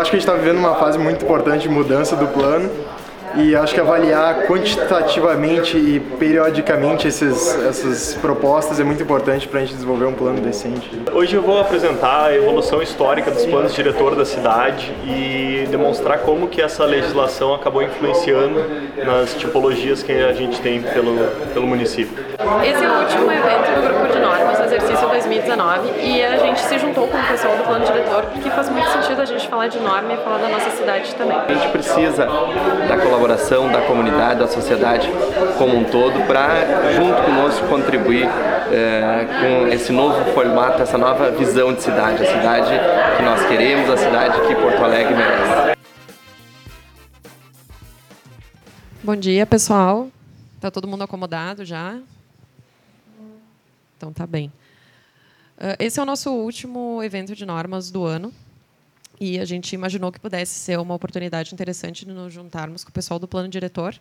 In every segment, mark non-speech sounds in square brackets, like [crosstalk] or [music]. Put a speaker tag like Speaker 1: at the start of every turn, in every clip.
Speaker 1: acho que a gente está vivendo uma fase muito importante de mudança do plano e acho que avaliar quantitativamente e periodicamente esses, essas propostas é muito importante para a gente desenvolver um plano decente.
Speaker 2: Hoje eu vou apresentar a evolução histórica dos planos diretor da cidade e demonstrar como que essa legislação acabou influenciando nas tipologias que a gente tem pelo, pelo município.
Speaker 3: Esse é o último evento do Grupo de Normas, exercício 2019, e a gente se juntou com o pessoal do plano diretor porque faz muito sentido a gente falar de norma e falar da nossa cidade também.
Speaker 4: A gente precisa da colaboração colaboração da comunidade, da sociedade como um todo, para, junto conosco, contribuir é, com esse novo formato, essa nova visão de cidade, a cidade que nós queremos, a cidade que Porto Alegre merece.
Speaker 3: Bom dia, pessoal. Está todo mundo acomodado já? Então tá bem. Ah, esse é o nosso último evento de normas do ano. E a gente imaginou que pudesse ser uma oportunidade interessante de nos juntarmos com o pessoal do plano diretor.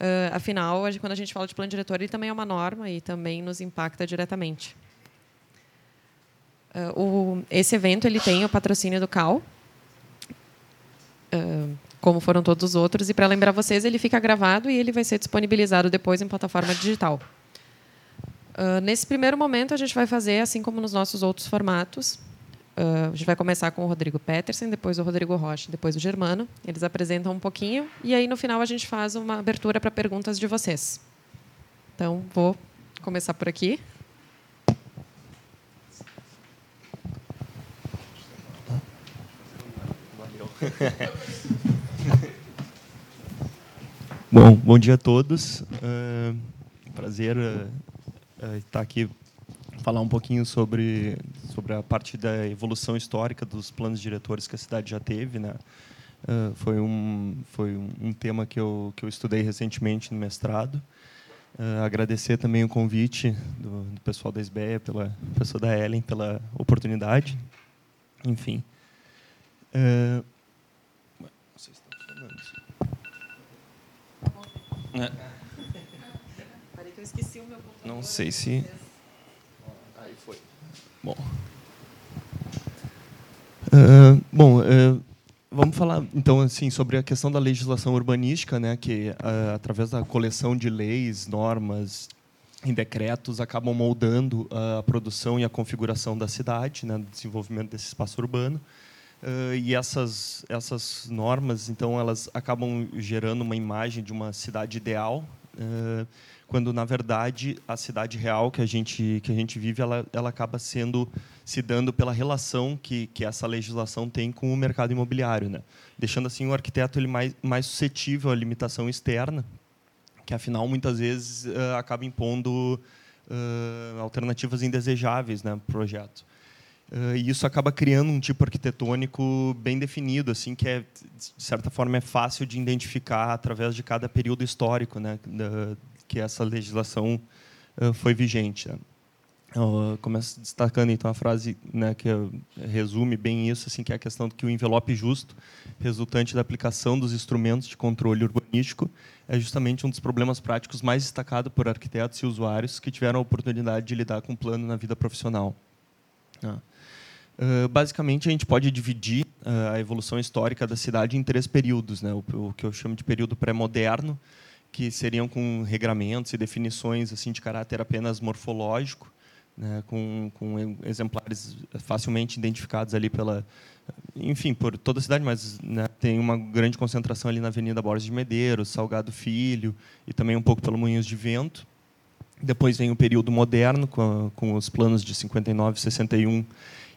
Speaker 3: Uh, afinal, quando a gente fala de plano diretor, ele também é uma norma e também nos impacta diretamente. Uh, o, esse evento ele tem o patrocínio do CAL, uh, como foram todos os outros, e para lembrar vocês, ele fica gravado e ele vai ser disponibilizado depois em plataforma digital. nesse primeiro momento, a gente vai fazer, assim como nos nossos outros formatos, Uh, a gente vai começar com o Rodrigo Peterson, depois o Rodrigo Rocha, depois o Germano. Eles apresentam um pouquinho e aí no final a gente faz uma abertura para perguntas de vocês. Então, vou começar por aqui.
Speaker 5: Bom, bom dia a todos. Uh, prazer uh, estar aqui falar um pouquinho sobre sobre a parte da evolução histórica dos planos diretores que a cidade já teve, né? Uh, foi um foi um tema que eu que eu estudei recentemente no mestrado. Uh, agradecer também o convite do, do pessoal da SBEA, pela pessoa da Ellen, pela oportunidade. Enfim. Uh, vocês estão falando. É. Peraí que eu esqueci o meu computador. Não sei se Bom. Uh, bom, uh, vamos falar então assim sobre a questão da legislação urbanística, né, que uh, através da coleção de leis, normas e decretos acabam moldando a produção e a configuração da cidade, né, do desenvolvimento desse espaço urbano. e essas essas normas, então, elas acabam gerando uma imagem de uma cidade ideal quando na verdade a cidade real que a gente que a gente vive ela, ela acaba sendo se dando pela relação que, que essa legislação tem com o mercado imobiliário, né? Deixando assim o arquiteto ele mais mais suscetível à limitação externa, que afinal muitas vezes uh, acaba impondo uh, alternativas indesejáveis, né, pro projeto. Uh, e isso acaba criando um tipo arquitetônico bem definido, assim que é de certa forma é fácil de identificar através de cada período histórico, né, da, que essa legislação foi vigente. Né? Eu começo destacando então a frase né, que resume bem isso, assim, que é a questão de que o envelope justo, resultante da aplicação dos instrumentos de controle urbanístico, é justamente um dos problemas práticos mais destacados por arquitetos e usuários que tiveram a oportunidade de lidar com o plano na vida profissional. Uh, basicamente, a gente pode dividir a evolução histórica da cidade em três períodos, né? o que eu chamo de período pré-moderno, que seriam com regramentos e definições assim de caráter apenas morfológico, né, com, com, exemplares facilmente identificados ali pela, enfim, por toda a cidade, mas né, tem uma grande concentração ali na Avenida Borges de Medeiros, Salgado Filho e também um pouco pelo Moinhos de Vento. Depois vem o período moderno com, com os planos de 59, 61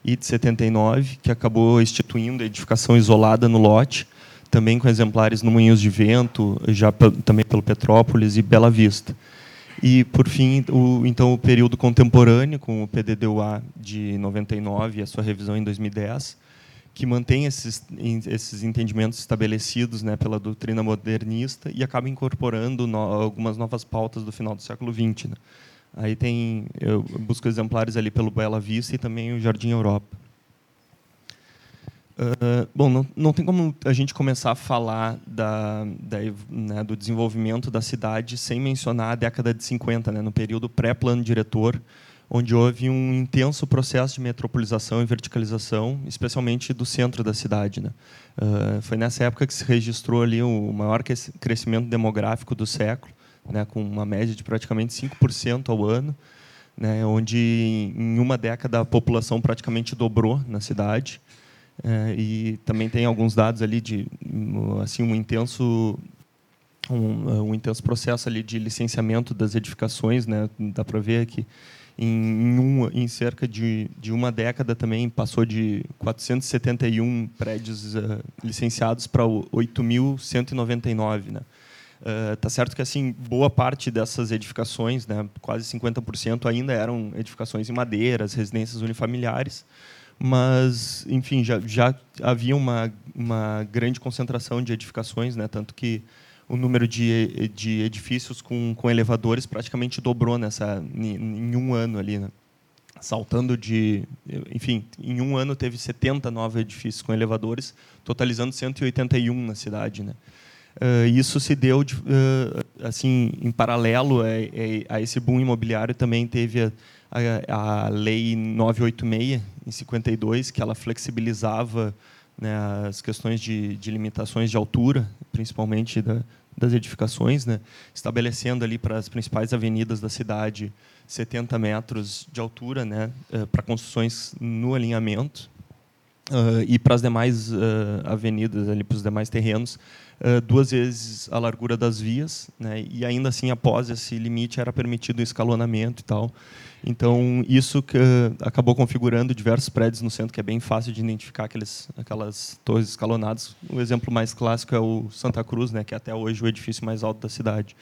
Speaker 5: e de 79, que acabou instituindo a edificação isolada no lote também com exemplares no Moinhos de Vento, já também pelo Petrópolis e Bela Vista. E, por fim, o, então, o período contemporâneo, com o PDDUA de 99 e a sua revisão em 2010, que mantém esses, esses entendimentos estabelecidos né, pela doutrina modernista e acaba incorporando no, algumas novas pautas do final do século XX. Né. Aí tem, eu busco exemplares ali pelo Bela Vista e também o Jardim Europa. Uh, bom, não, não tem como a gente começar a falar da, da né, do desenvolvimento da cidade sem mencionar a década de 50, né, no período pré-plano diretor, onde houve um intenso processo de metropolização e verticalização, especialmente do centro da cidade. Né? Uh, foi nessa época que se registrou ali o maior crescimento demográfico do século, né, com uma média de praticamente 5% ao ano, né, onde em uma década a população praticamente dobrou na cidade. É, e também tem alguns dados ali de assim um intenso um, um intenso processo ali de licenciamento das edificações, né? Dá para ver que em, um, em cerca de, de uma década também passou de 471 prédios uh, licenciados para 8.199, né? Uh, tá certo que assim boa parte dessas edificações, né, quase 50% ainda eram edificações em madeiras, residências unifamiliares, mas enfim já, já havia uma, uma grande concentração de edificações, né, tanto que o número de, de edifícios com, com elevadores praticamente dobrou nessa em, um ano ali, né? saltando de, enfim, em um ano teve 70 novos edifícios com elevadores, totalizando 181 na cidade, né? Uh, isso se deu de, uh, assim em paralelo a, a, esse boom imobiliário também teve a, a, a lei 986 em 52 que ela flexibilizava né, as questões de, de, limitações de altura, principalmente da, das edificações, né, estabelecendo ali para as principais avenidas da cidade 70 metros de altura né, uh, para construções no alinhamento uh, e para as demais uh, avenidas, ali para os demais terrenos, duas vezes a largura das vias, né, e ainda assim após esse limite era permitido o escalonamento e tal. Então, isso que uh, acabou configurando diversos prédios no centro, que é bem fácil de identificar aqueles, aquelas torres escalonadas. O exemplo mais clássico é o Santa Cruz, né, que é até hoje o edifício mais alto da cidade.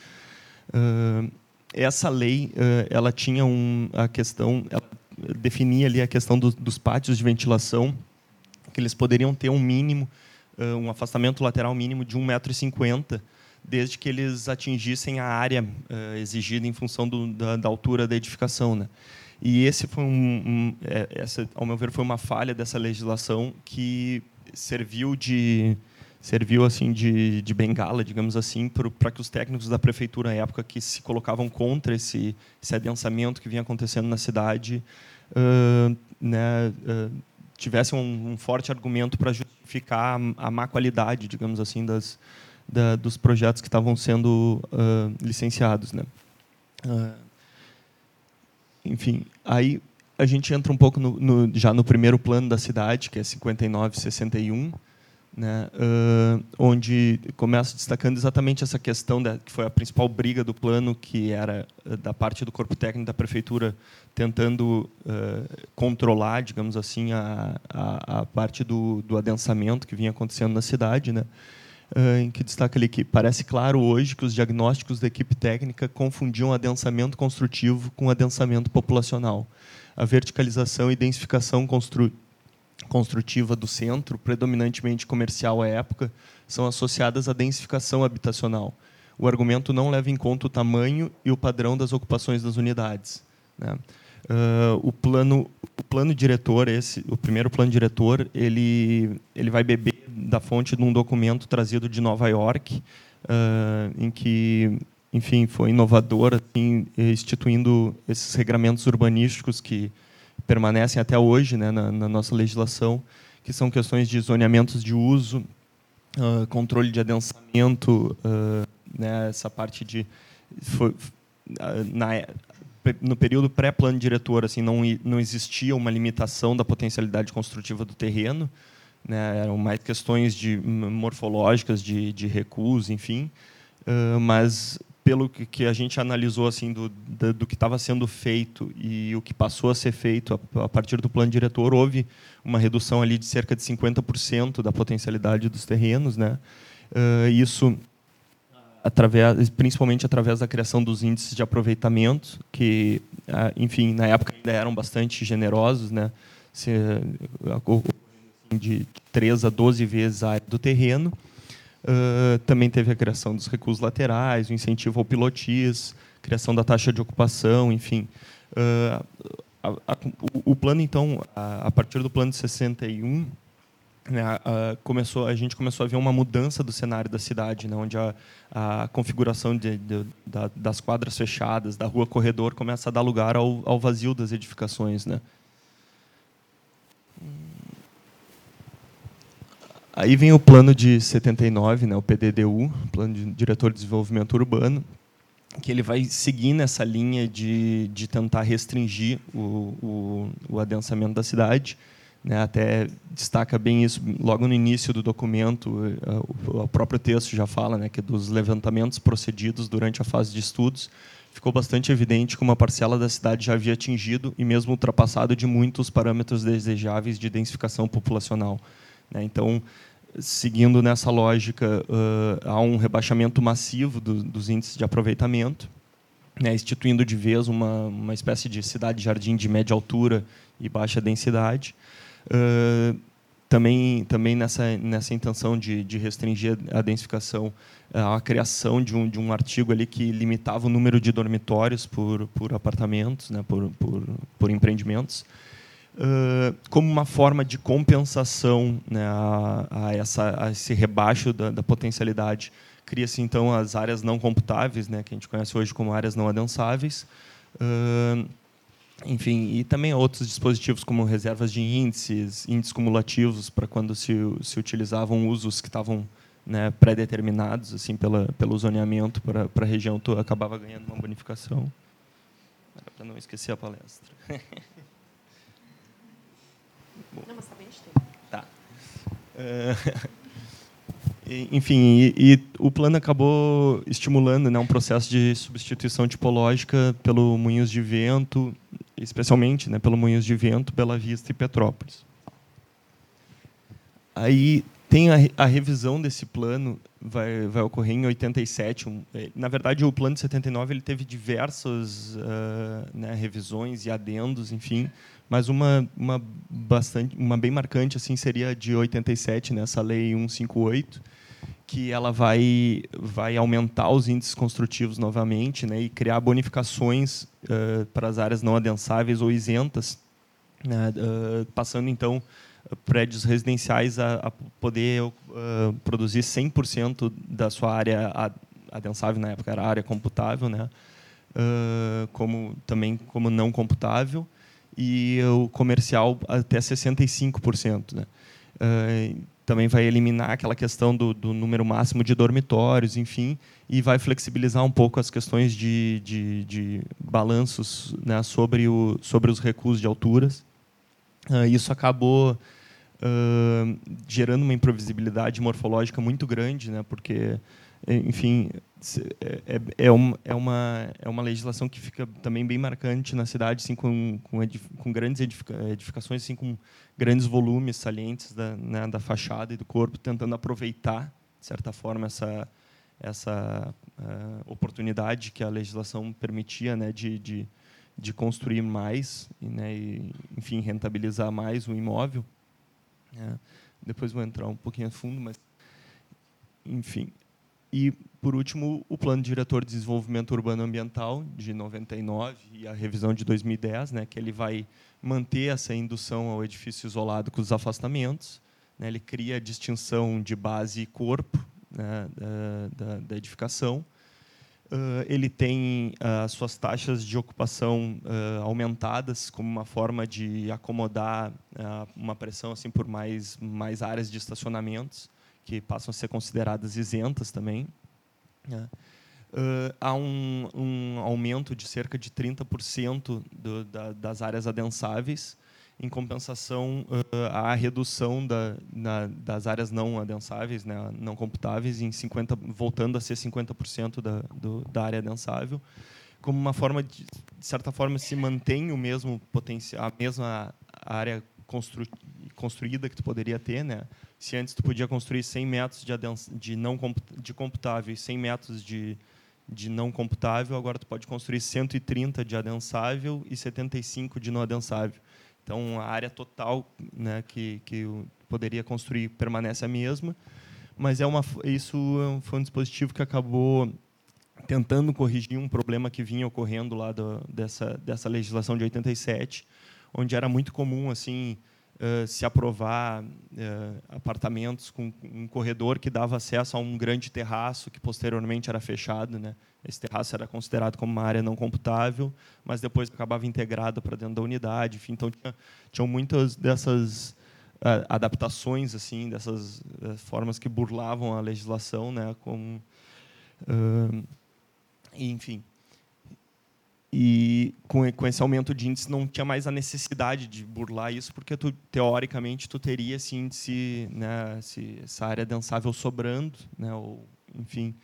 Speaker 5: Uh, essa lei, ela tinha um, a questão, ela definia ali a questão do, dos pátios de ventilação, que eles poderiam ter um mínimo, um afastamento lateral mínimo de 1,50m, desde que eles atingissem a área uh, exigida em função do, da, da, altura da edificação. Né? E esse foi um, um é, essa, ao meu ver, foi uma falha dessa legislação que serviu de serviu assim de, de bengala, digamos assim, para que os técnicos da prefeitura à época que se colocavam contra esse, esse adensamento que vinha acontecendo na cidade, uh, né, uh, tivessem um, um, forte argumento para justificar a, a má qualidade, digamos assim, das, da, dos projetos que estavam sendo uh, licenciados. Né? Uh, enfim, aí a gente entra um pouco no, no, já no primeiro plano da cidade, que é 59 61, né, uh, onde começa destacando exatamente essa questão da, que foi a principal briga do plano, que era da parte do corpo técnico da prefeitura tentando uh, controlar, digamos assim, a, a, a parte do, do adensamento que vinha acontecendo na cidade, né, em que destaca ali que parece claro hoje que os diagnósticos da equipe técnica confundiam adensamento construtivo com adensamento populacional. A verticalização e densificação constru construtiva do centro, predominantemente comercial à época, são associadas à densificação habitacional. O argumento não leva em conta o tamanho e o padrão das ocupações das unidades. Né? Uh, o plano o plano diretor esse o primeiro plano diretor ele ele vai beber da fonte de um documento trazido de Nova York uh, em que enfim foi inovador assim, instituindo esses regramentos urbanísticos que permanecem até hoje né, na, na nossa legislação que são questões de zoneamentos de uso uh, controle de adensamento né, essa parte de foi, na, no período pré-plano diretor, assim, não, não existia uma limitação da potencialidade construtiva do terreno, né? eram mais questões de morfológicas, de, de recuos, enfim, uh, mas pelo que, a gente analisou assim do, do, que estava sendo feito e o que passou a ser feito a, partir do plano diretor, houve uma redução ali de cerca de 50% da potencialidade dos terrenos, né? Uh, isso através, principalmente através da criação dos índices de aproveitamento, que, ah, enfim, na época ainda eram bastante generosos, né? Se, de 3 a 12 vezes a área do terreno. Uh, também teve a criação dos recursos laterais, o incentivo ao pilotis, criação da taxa de ocupação, enfim. Uh, a, a, o, o, plano, então, a, a, partir do plano de 61, né, a, começou, a gente começou a ver uma mudança do cenário da cidade, né, onde a, configuração de, de, da, das quadras fechadas, da rua corredor, começa a dar lugar ao, ao vazio das edificações. Né. Aí vem o plano de 79, né, o PDDU, Plano de Diretor de Desenvolvimento Urbano, que ele vai seguir nessa linha de, de tentar restringir o, o, o adensamento da cidade, né, até destaca bem isso logo no início do documento, eh, o, próprio texto já fala né, que dos levantamentos procedidos durante a fase de estudos, ficou bastante evidente que uma parcela da cidade já havia atingido e mesmo ultrapassado de muitos parâmetros desejáveis de densificação populacional. Né. Então, seguindo nessa lógica, há um rebaixamento massivo do, dos índices de aproveitamento, né, instituindo de vez uma, uma espécie de cidade-jardim de média altura e baixa densidade. Também, também nessa, nessa intenção de, de restringir a densificação, a criação de um, de um artigo ali que limitava o número de dormitórios por, por apartamentos, né, por, por, por empreendimentos, como uma forma de compensação né, a, a, essa, a esse rebaixo da, da potencialidade. Cria-se, então, as áreas não computáveis, né, que a gente conhece hoje como áreas não adensáveis, uh, enfim, e também outros dispositivos como reservas de índices, índices cumulativos para quando se, se utilizavam usos que estavam né, pré-determinados assim pela, pelo zoneamento para a região, tu acabava ganhando uma bonificação. Para não esquecer a palestra. [laughs]
Speaker 3: Não, mas está bem
Speaker 5: tempo. Tá. Uh, [laughs] enfim, e, e, o plano acabou estimulando né, um processo de substituição tipológica pelo moinhos de vento, especialmente né, pelo moinhos de vento, Bela Vista e Petrópolis. Aí tem a, a revisão desse plano vai, vai ocorrer em 87. Um, é, na verdade, o plano de 79 ele teve diversas uh, né, revisões e adendos, enfim, mas uma, uma bastante, uma bem marcante assim seria de 87, nessa né, lei 158 que ela vai, vai aumentar os índices construtivos novamente né, e criar bonificações uh, para as áreas não adensáveis ou isentas, né, uh, passando então prédios residenciais a, a poder uh, produzir 100% da sua área adensável, na época era área computável, né, como, também como não computável, e o comercial até 65%. Né também vai eliminar aquela questão do, do, número máximo de dormitórios, enfim, e vai flexibilizar um pouco as questões de, de, de balanços né, sobre, o, sobre os recuos de alturas. Uh, isso acabou uh, gerando uma imprevisibilidade morfológica muito grande, né, porque, enfim, é, é, é, é, uma, é uma legislação que fica também bem marcante na cidade, assim, com, com, com grandes edifica, edificações, assim, com grandes volumes salientes da, né, da fachada e do corpo, tentando aproveitar, de certa forma, essa, essa uh, oportunidade que a legislação permitia né, de, de, de construir mais né, e, enfim, rentabilizar mais o imóvel. É, depois vou entrar um pouquinho a fundo, mas, enfim. E, por último, o Plano Diretor de Desenvolvimento Urbano Ambiental, de 99, e a revisão de 2010, né, que ele vai manter essa indução ao edifício isolado com os afastamentos. Né, ele cria a distinção de base e corpo né, da, da, da, edificação. Uh, ele tem uh, as suas taxas de ocupação uh, aumentadas como uma forma de acomodar uma pressão assim por mais, mais áreas de estacionamentos que passam a ser consideradas isentas também. Né? Uh, há um, um, aumento de cerca de 30% do, da, das áreas adensáveis, em compensação uh, à redução da, na, das áreas não adensáveis, né, não computáveis, em 50, voltando a ser 50% da, do, da área adensável, como uma forma de, de certa forma, se mantém o mesmo potencial, a mesma área constru, construída que tu poderia ter, né? Se antes tu podia construir 100 metros de, de não de computável e 100 metros de, de não computável, agora tu pode construir 130 de adensável e 75 de não adensável. Então a área total, né, que que poderia construir permanece a mesma, mas é uma isso foi um dispositivo que acabou tentando corrigir um problema que vinha ocorrendo lá do, dessa dessa legislação de 87, onde era muito comum assim uh, se aprovar uh, apartamentos com um corredor que dava acesso a um grande terraço que posteriormente era fechado, né? Esse terraço era considerado como uma área não computável, mas depois acabava integrado para dentro da unidade. Enfim, então tinha, tinham muitas dessas uh, adaptações assim, dessas formas que burlavam a legislação, né? Com, enfim, e com, com esse aumento de índice não tinha mais a necessidade de burlar isso, porque tu, teoricamente tu teria esse índice, né, essa área densável sobrando, né, ou, enfim.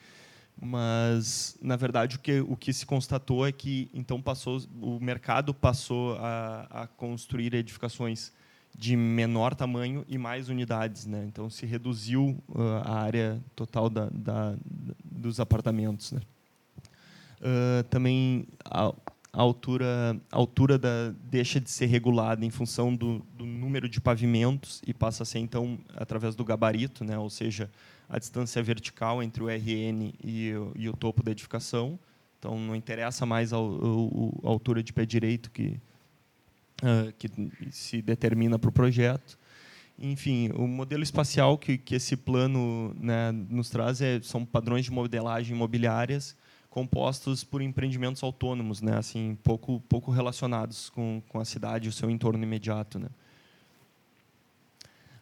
Speaker 5: Mas na verdade o que o que se constatou é que então passou o mercado passou a, a construir edificações de menor tamanho e mais unidades, né? Então se reduziu uh, a área total da, da, dos apartamentos, né? Uh, também a, a, altura, a altura da, deixa de ser regulada em função do, do, número de pavimentos e passa a ser, então, através do gabarito, né? ou seja, a distância vertical entre o RN e e o topo da edificação. Então, não interessa mais a, a, a altura de pé direito que, uh, que se determina para o projeto. Enfim, o modelo espacial que, que esse plano né, nos traz é, são padrões de modelagem imobiliárias compostos por empreendimentos autônomos, né? Assim, pouco pouco relacionados com, com a cidade e o seu entorno imediato, né?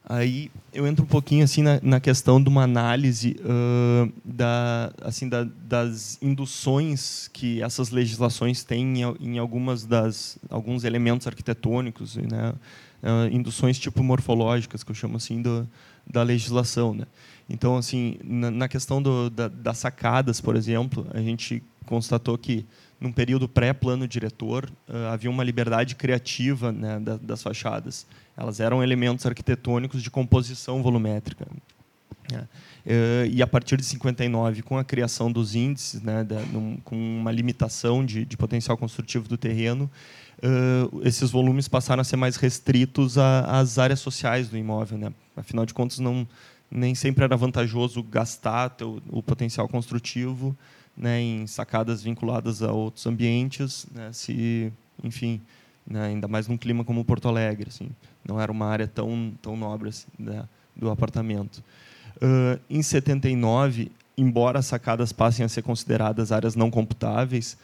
Speaker 5: Aí eu entro um pouquinho assim na, na questão de uma análise uh, da, assim, da, das induções que essas legislações têm em, em algumas das alguns elementos arquitetônicos, né? Uh, induções tipo morfológicas que eu chamo assim do, da legislação, né? Então, assim, na, na questão do, da, das sacadas, por exemplo, a gente constatou que, num período pré-plano diretor, uh, havia uma liberdade criativa né, da, das fachadas. Elas eram elementos arquitetônicos de composição volumétrica. Uh, e a partir de 59, com a criação dos índices, né, da, num, com uma limitação de, de, potencial construtivo do terreno, uh, esses volumes passaram a ser mais restritos às áreas sociais do imóvel. Né? Afinal de contas, não, nem sempre era vantajoso gastar teu, o potencial construtivo né, em sacadas vinculadas a outros ambientes, né, se, enfim, né, ainda mais num clima como Porto Alegre, assim, não era uma área tão tão nobre assim, né, do apartamento. Uh, em 79, embora as sacadas passem a ser consideradas áreas não computáveis,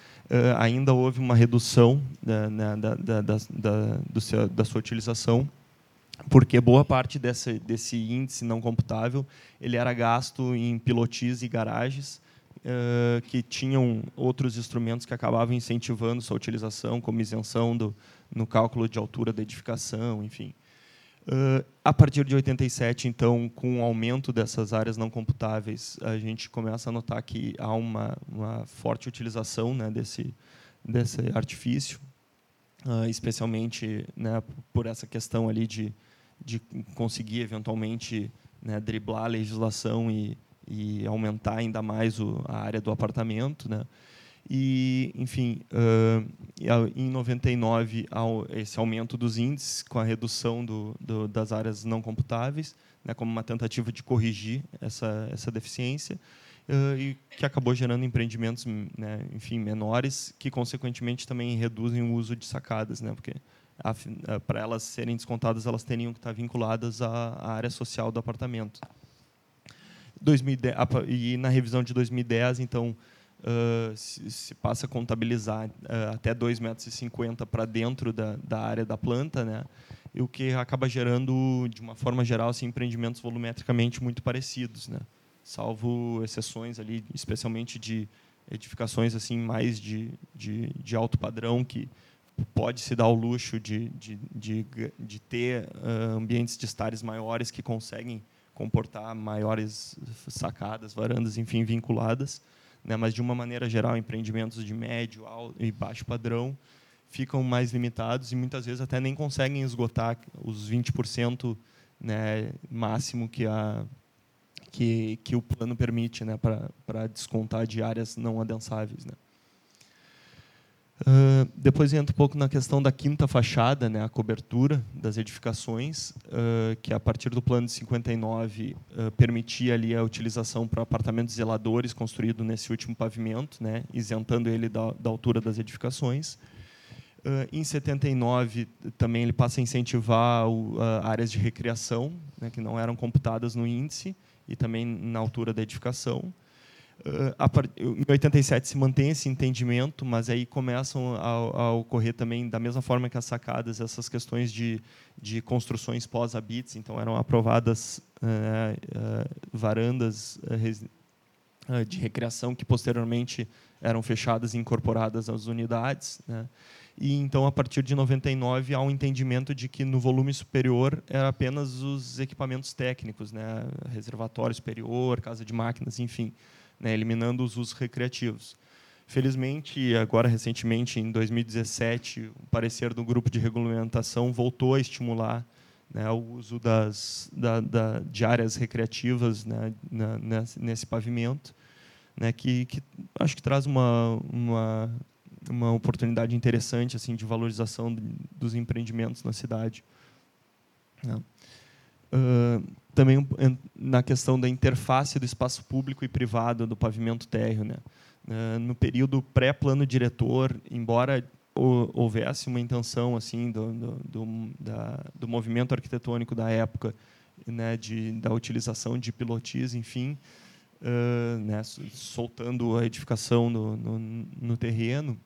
Speaker 5: ainda houve uma redução da, né, da, da, da, da, seu, da sua utilização porque boa parte desse, desse índice não computável ele era gasto em pilotis e garagens uh, que tinham outros instrumentos que acabavam incentivando sua utilização, como isenção do, no cálculo de altura da edificação, enfim. Uh, a partir de 87, então, com o aumento dessas áreas não computáveis, a gente começa a notar que há uma, uma forte utilização né, desse, desse artifício, uh, especialmente né, por essa questão ali de de conseguir eventualmente né, driblar a legislação e, e aumentar ainda mais o, a área do apartamento, né? E, enfim, uh, em 99 esse aumento dos índices com a redução do, do, das áreas não computáveis, né, como uma tentativa de corrigir essa essa deficiência uh, e que acabou gerando empreendimentos, né, enfim, menores que consequentemente também reduzem o uso de sacadas, né, porque para elas serem descontadas, elas teriam que estar vinculadas à, à área social do apartamento. 2010, e na revisão de 2010, então, uh, se, se, passa a contabilizar uh, até 2,50 metros para dentro da, da área da planta, né? e o que acaba gerando, de uma forma geral, assim, empreendimentos volumetricamente muito parecidos, né? salvo exceções ali, especialmente de edificações assim mais de, de, de alto padrão que pode se dar o luxo de, de, de, de ter uh, ambientes de estares maiores que conseguem comportar maiores sacadas, varandas, enfim, vinculadas. Né? Mas, de uma maneira geral, empreendimentos de médio alto e baixo padrão ficam mais limitados e muitas vezes até nem conseguem esgotar os 20% né, máximo que, a, que, que o plano permite né, para descontar de áreas não adensáveis. Né? Depois entra um pouco na questão da quinta fachada, né, a cobertura das edificações, uh, que a partir do plano de 59 uh, permitia ali a utilização para apartamentos zeladores construído nesse último pavimento, né, isentando ele da, da altura das edificações. Em 79 também ele passa a incentivar o, áreas de recreação, né, que não eram computadas no índice e também na altura da edificação. Em 87 se mantém esse entendimento, mas aí começam a, a, ocorrer também, da mesma forma que as sacadas, essas questões de, de construções pós-habits. Então, eram aprovadas uh, uh, varandas de recreação que, posteriormente, eram fechadas e incorporadas às unidades. Né? E, então, a partir de 99, há um entendimento de que, no volume superior, era apenas os equipamentos técnicos, né? reservatório superior, casa de máquinas, enfim né, eliminando os usos recreativos. Felizmente, agora recentemente, em 2017, o parecer do grupo de regulamentação voltou a estimular né, o uso das, da, da, de áreas recreativas né, na, nesse, nesse, pavimento, né, que, que, acho que traz uma, uma, uma oportunidade interessante assim de valorização dos empreendimentos na cidade. Também na questão da interface do espaço público e privado do pavimento térreo. Né? No período pré-plano diretor, embora houvesse uma intenção assim do, do, do, da, do movimento arquitetônico da época né, de, da utilização de pilotis, enfim, uh, né, soltando a edificação no, no, no terreno,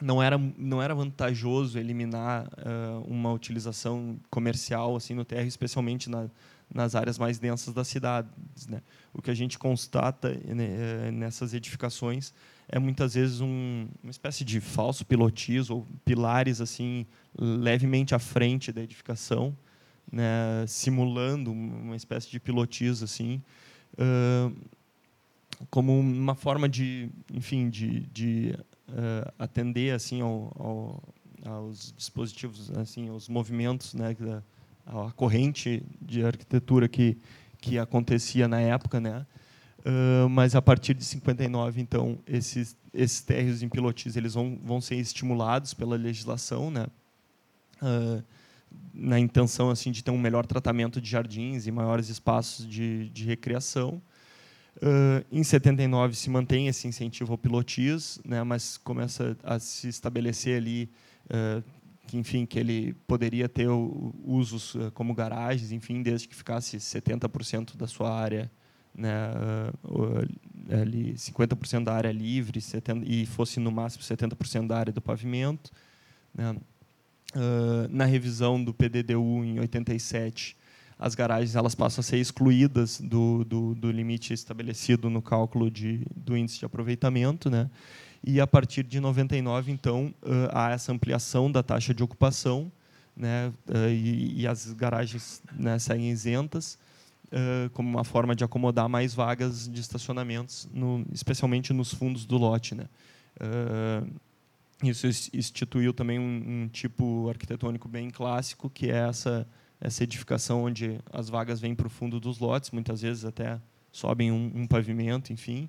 Speaker 5: não era não era vantajoso eliminar uh, uma utilização comercial assim no terra, especialmente na, nas áreas mais densas das cidades. Né? O que a gente constata né, nessas edificações é muitas vezes um, uma espécie de falso pilotis ou pilares assim levemente à frente da edificação, né, simulando uma espécie de pilotis assim. Uh, como uma forma de, enfim, de, de uh, atender assim ao, ao, aos dispositivos, assim, aos movimentos, né, da, a corrente de arquitetura que que acontecia na época, né? Uh, mas a partir de 59, então, esses esses térreos em pilotis eles vão vão ser estimulados pela legislação, né? Uh, na intenção assim de ter um melhor tratamento de jardins e maiores espaços de, de recreação. Uh, em 79 se mantém esse incentivo ao pilotis, né, mas começa a se estabelecer ali uh, que, enfim, que ele poderia ter usos uh, como garagens, enfim, desde que ficasse 70% da sua área, né, ali 50% da área livre 70, e fosse no máximo 70% da área do pavimento. Né. na revisão do PDDU em 87 as garagens elas passam a ser excluídas do, do, do limite estabelecido no cálculo de, do índice de aproveitamento, né? E a partir de 99, então, há essa ampliação da taxa de ocupação, né? E, e as garagens né, seguem isentas, como uma forma de acomodar mais vagas de estacionamentos, no, especialmente nos fundos do lote, né? Isso instituiu também um, um tipo arquitetônico bem clássico, que é essa essa edificação onde as vagas vêm para o fundo dos lotes, muitas vezes até sobem um, um pavimento, enfim,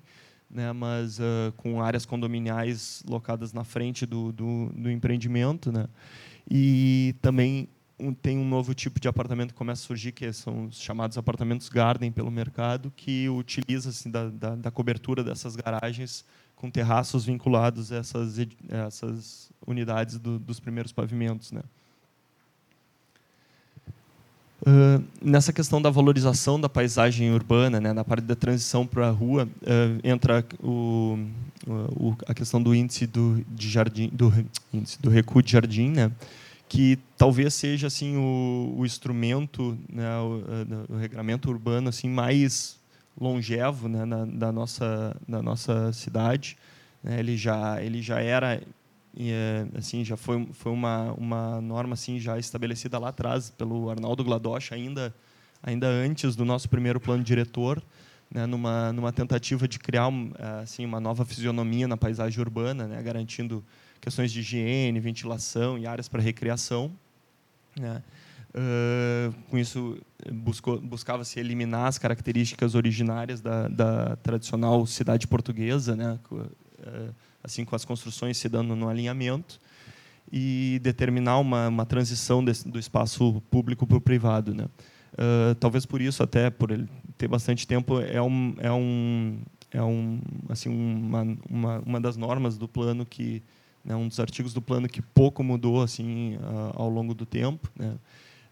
Speaker 5: né, mas uh, com áreas condominiais locadas na frente do, do, do empreendimento. Né, e também um, tem um novo tipo de apartamento que começa a surgir, que são os chamados apartamentos garden pelo mercado, que utiliza assim, da, da, da cobertura dessas garagens com terraços vinculados a essas, essas unidades do, dos primeiros pavimentos. Né. Uh, nessa questão da valorização da paisagem urbana, né, na parte da transição para a rua, uh, entra o, o, a questão do índice do, de jardim, do índice do recuo de jardim, né, que talvez seja assim o, o instrumento, né, o, o, regramento urbano assim mais longevo né, na, da nossa da nossa cidade. Né, ele já ele já era e, é, assim já foi foi uma uma norma assim já estabelecida lá atrás pelo Arnaldo Gladosch ainda ainda antes do nosso primeiro plano diretor né, numa numa tentativa de criar assim uma nova fisionomia na paisagem urbana né, garantindo questões de higiene ventilação e áreas para recreação né. Uh, com isso buscava se eliminar as características originárias da, da tradicional cidade portuguesa né uh, assim com as construções se dando no alinhamento e determinar uma, uma transição desse, do espaço público para o privado, né? Uh, talvez por isso até por ele ter bastante tempo é um é um é um assim uma, uma, uma das normas do plano que né, um dos artigos do plano que pouco mudou assim ao longo do tempo, né,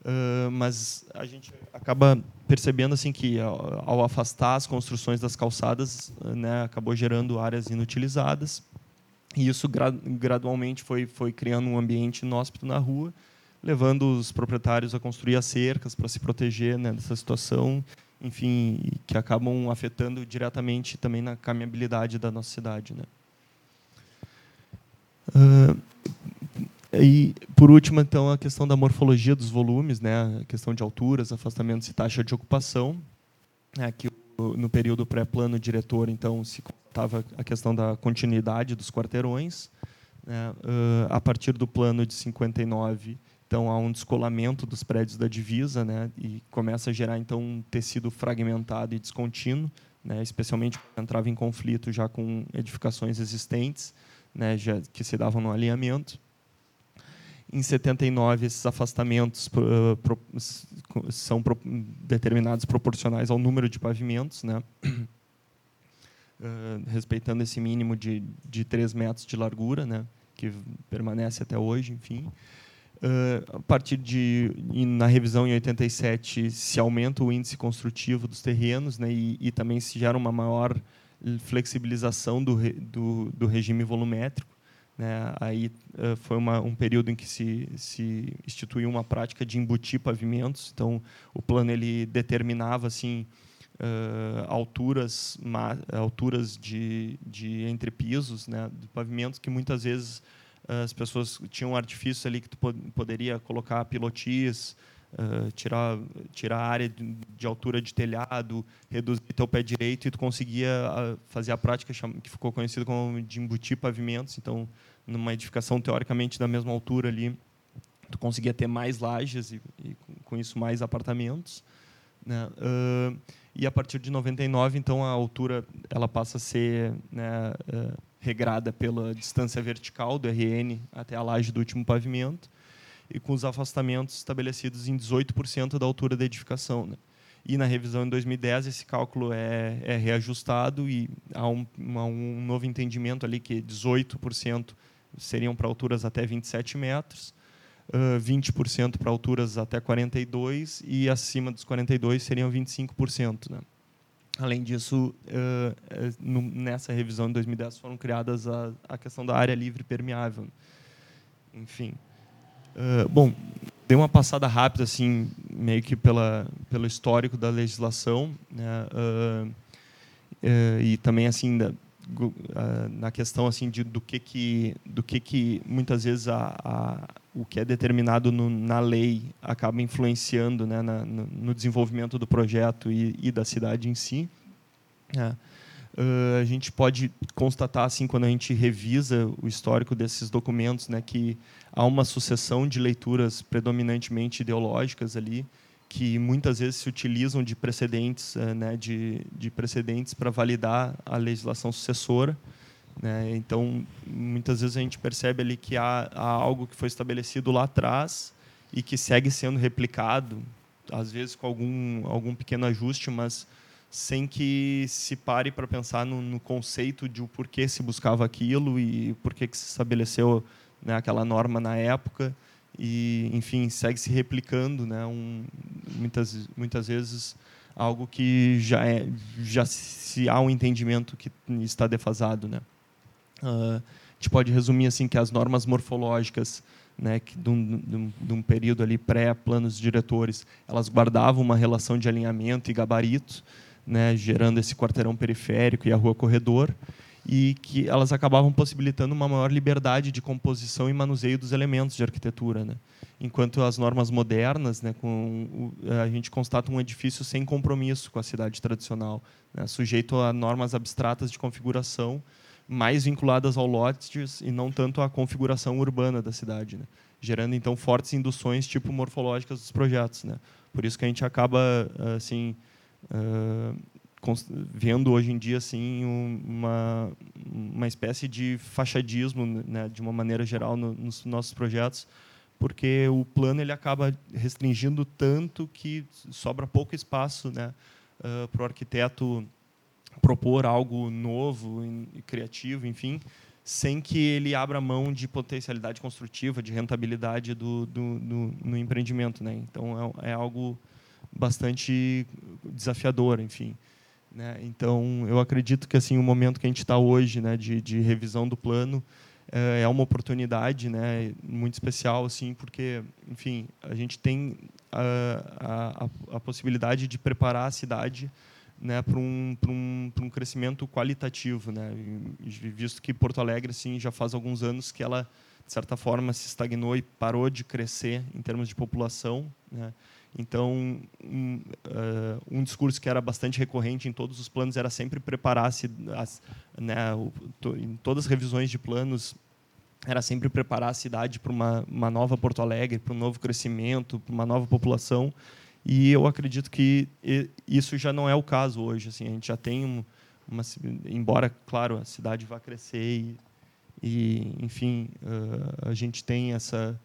Speaker 5: uh, mas a gente acaba percebendo assim que ao, ao afastar as construções das calçadas, né, acabou gerando áreas inutilizadas e isso gra gradualmente foi foi criando um ambiente inóspito na rua, levando os proprietários a construir as cercas para se proteger né, dessa situação, enfim, que acabam afetando diretamente também na caminhabilidade da nossa cidade, né. Uh, e, por último, então, a questão da morfologia dos volumes, né? a questão de alturas, afastamentos e taxa de ocupação. Né? Que no período pré-plano diretor, então, se contava a questão da continuidade dos quarteirões. Né? Uh, a partir do plano de 59, então, há um descolamento dos prédios da divisa né? e começa a gerar, então, um tecido fragmentado e descontínuo, né? especialmente entrava em conflito já com edificações existentes né, já, que se davam no alinhamento. Em 79, esses afastamentos pro, são determinados proporcionais ao número de pavimentos, né, uh, [clears throat] respeitando esse mínimo de, de 3 metros de largura, né, que permanece até hoje, enfim. Uh, a partir de na revisão em 87 se aumenta o índice construtivo dos terrenos né, e, e também se gera uma maior flexibilização do, do, do regime volumétrico. Né? Aí uh, foi uma, um período em que se, se instituiu uma prática de embutir pavimentos. Então, o plano ele determinava assim uh, alturas, alturas de, de entrepisos, né? de pavimentos que muitas vezes as pessoas tinham um artifício ali que tu pod poderia colocar pilotis, Uh, tirar tirar a área de, de, altura de telhado, reduzir teu pé direito e tu conseguia uh, fazer a prática que ficou conhecida como de embutir pavimentos. Então, numa edificação teoricamente da mesma altura ali, tu conseguia ter mais lajes e, e com isso mais apartamentos. Né? Uh, e a partir de 99, então a altura ela passa a ser né, regrada pela distância vertical do RN até a laje do último pavimento e com os afastamentos estabelecidos em 18% da altura da edificação. Né? E na revisão em 2010 esse cálculo é, é reajustado e há um, um, novo entendimento ali que 18% seriam para alturas até 27 metros, uh, 20% para alturas até 42 e acima dos 42 seriam 25%. Né? Além disso, uh, no, nessa revisão em 2010 foram criadas a, a questão da área livre permeável. Enfim, ah, bom, dei uma passada rápida, assim, meio que pela, pelo histórico da legislação, né, uh, uh, e também, assim, da, na questão assim de, do que que do que que muitas vezes a, a o que é determinado no, na lei acaba influenciando né, na, no, no, desenvolvimento do projeto e, e da cidade em si né. Uh, a gente pode constatar assim quando a gente revisa o histórico desses documentos, né, que há uma sucessão de leituras predominantemente ideológicas ali, que muitas vezes se utilizam de precedentes, uh, né, de, de precedentes para validar a legislação sucessora. Né? Então, muitas vezes a gente percebe ali que há, há algo que foi estabelecido lá atrás e que segue sendo replicado, às vezes com algum algum pequeno ajuste, mas sem que se pare para pensar no, no, conceito de o porquê se buscava aquilo e por que se estabeleceu né, aquela norma na época. E enfim segue se replicando né um, muitas muitas vezes algo que já é já se há um entendimento que está defasado né. Uh, a gente pode resumir assim que as normas morfológicas né, que de um, de, um, período ali pré planos diretores, elas guardavam uma relação de alinhamento e gabarito, né, gerando esse quarteirão periférico e a rua corredor, e que elas acabavam possibilitando uma maior liberdade de composição e manuseio dos elementos de arquitetura, né? Enquanto as normas modernas, né, com a gente constata um edifício sem compromisso com a cidade tradicional, né, sujeito a normas abstratas de configuração, mais vinculadas ao lotes e não tanto à configuração urbana da cidade, né? gerando então fortes induções tipo morfológicas dos projetos, né? Por isso que a gente acaba assim vendo hoje em dia assim uma uma espécie de fachadismo né, de uma maneira geral no, nos nossos projetos porque o plano ele acaba restringindo tanto que sobra pouco espaço né, uh, para o arquiteto propor algo novo e criativo enfim sem que ele abra mão de potencialidade construtiva, de rentabilidade do, do, do no empreendimento. Né? Então, é, é, algo bastante desafiador, enfim. Né? Então, eu acredito que assim o momento que a gente está hoje, né, de, de revisão do plano, é, é uma oportunidade, né, muito especial, assim, porque, enfim, a gente tem a, a, a possibilidade de preparar a cidade né, para um, um, um crescimento qualitativo, né, visto que Porto Alegre assim já faz alguns anos que ela de certa forma se estagnou e parou de crescer em termos de população, né. Então, um, uh, um, discurso que era bastante recorrente em todos os planos era sempre preparar-se, né, em todas as revisões de planos, era sempre preparar a cidade para uma, uma nova Porto Alegre, para um novo crescimento, para uma nova população. E eu acredito que isso já não é o caso hoje. Assim, a gente já tem uma, embora, claro, a cidade vá crescer e, e enfim, uh, a gente tem essa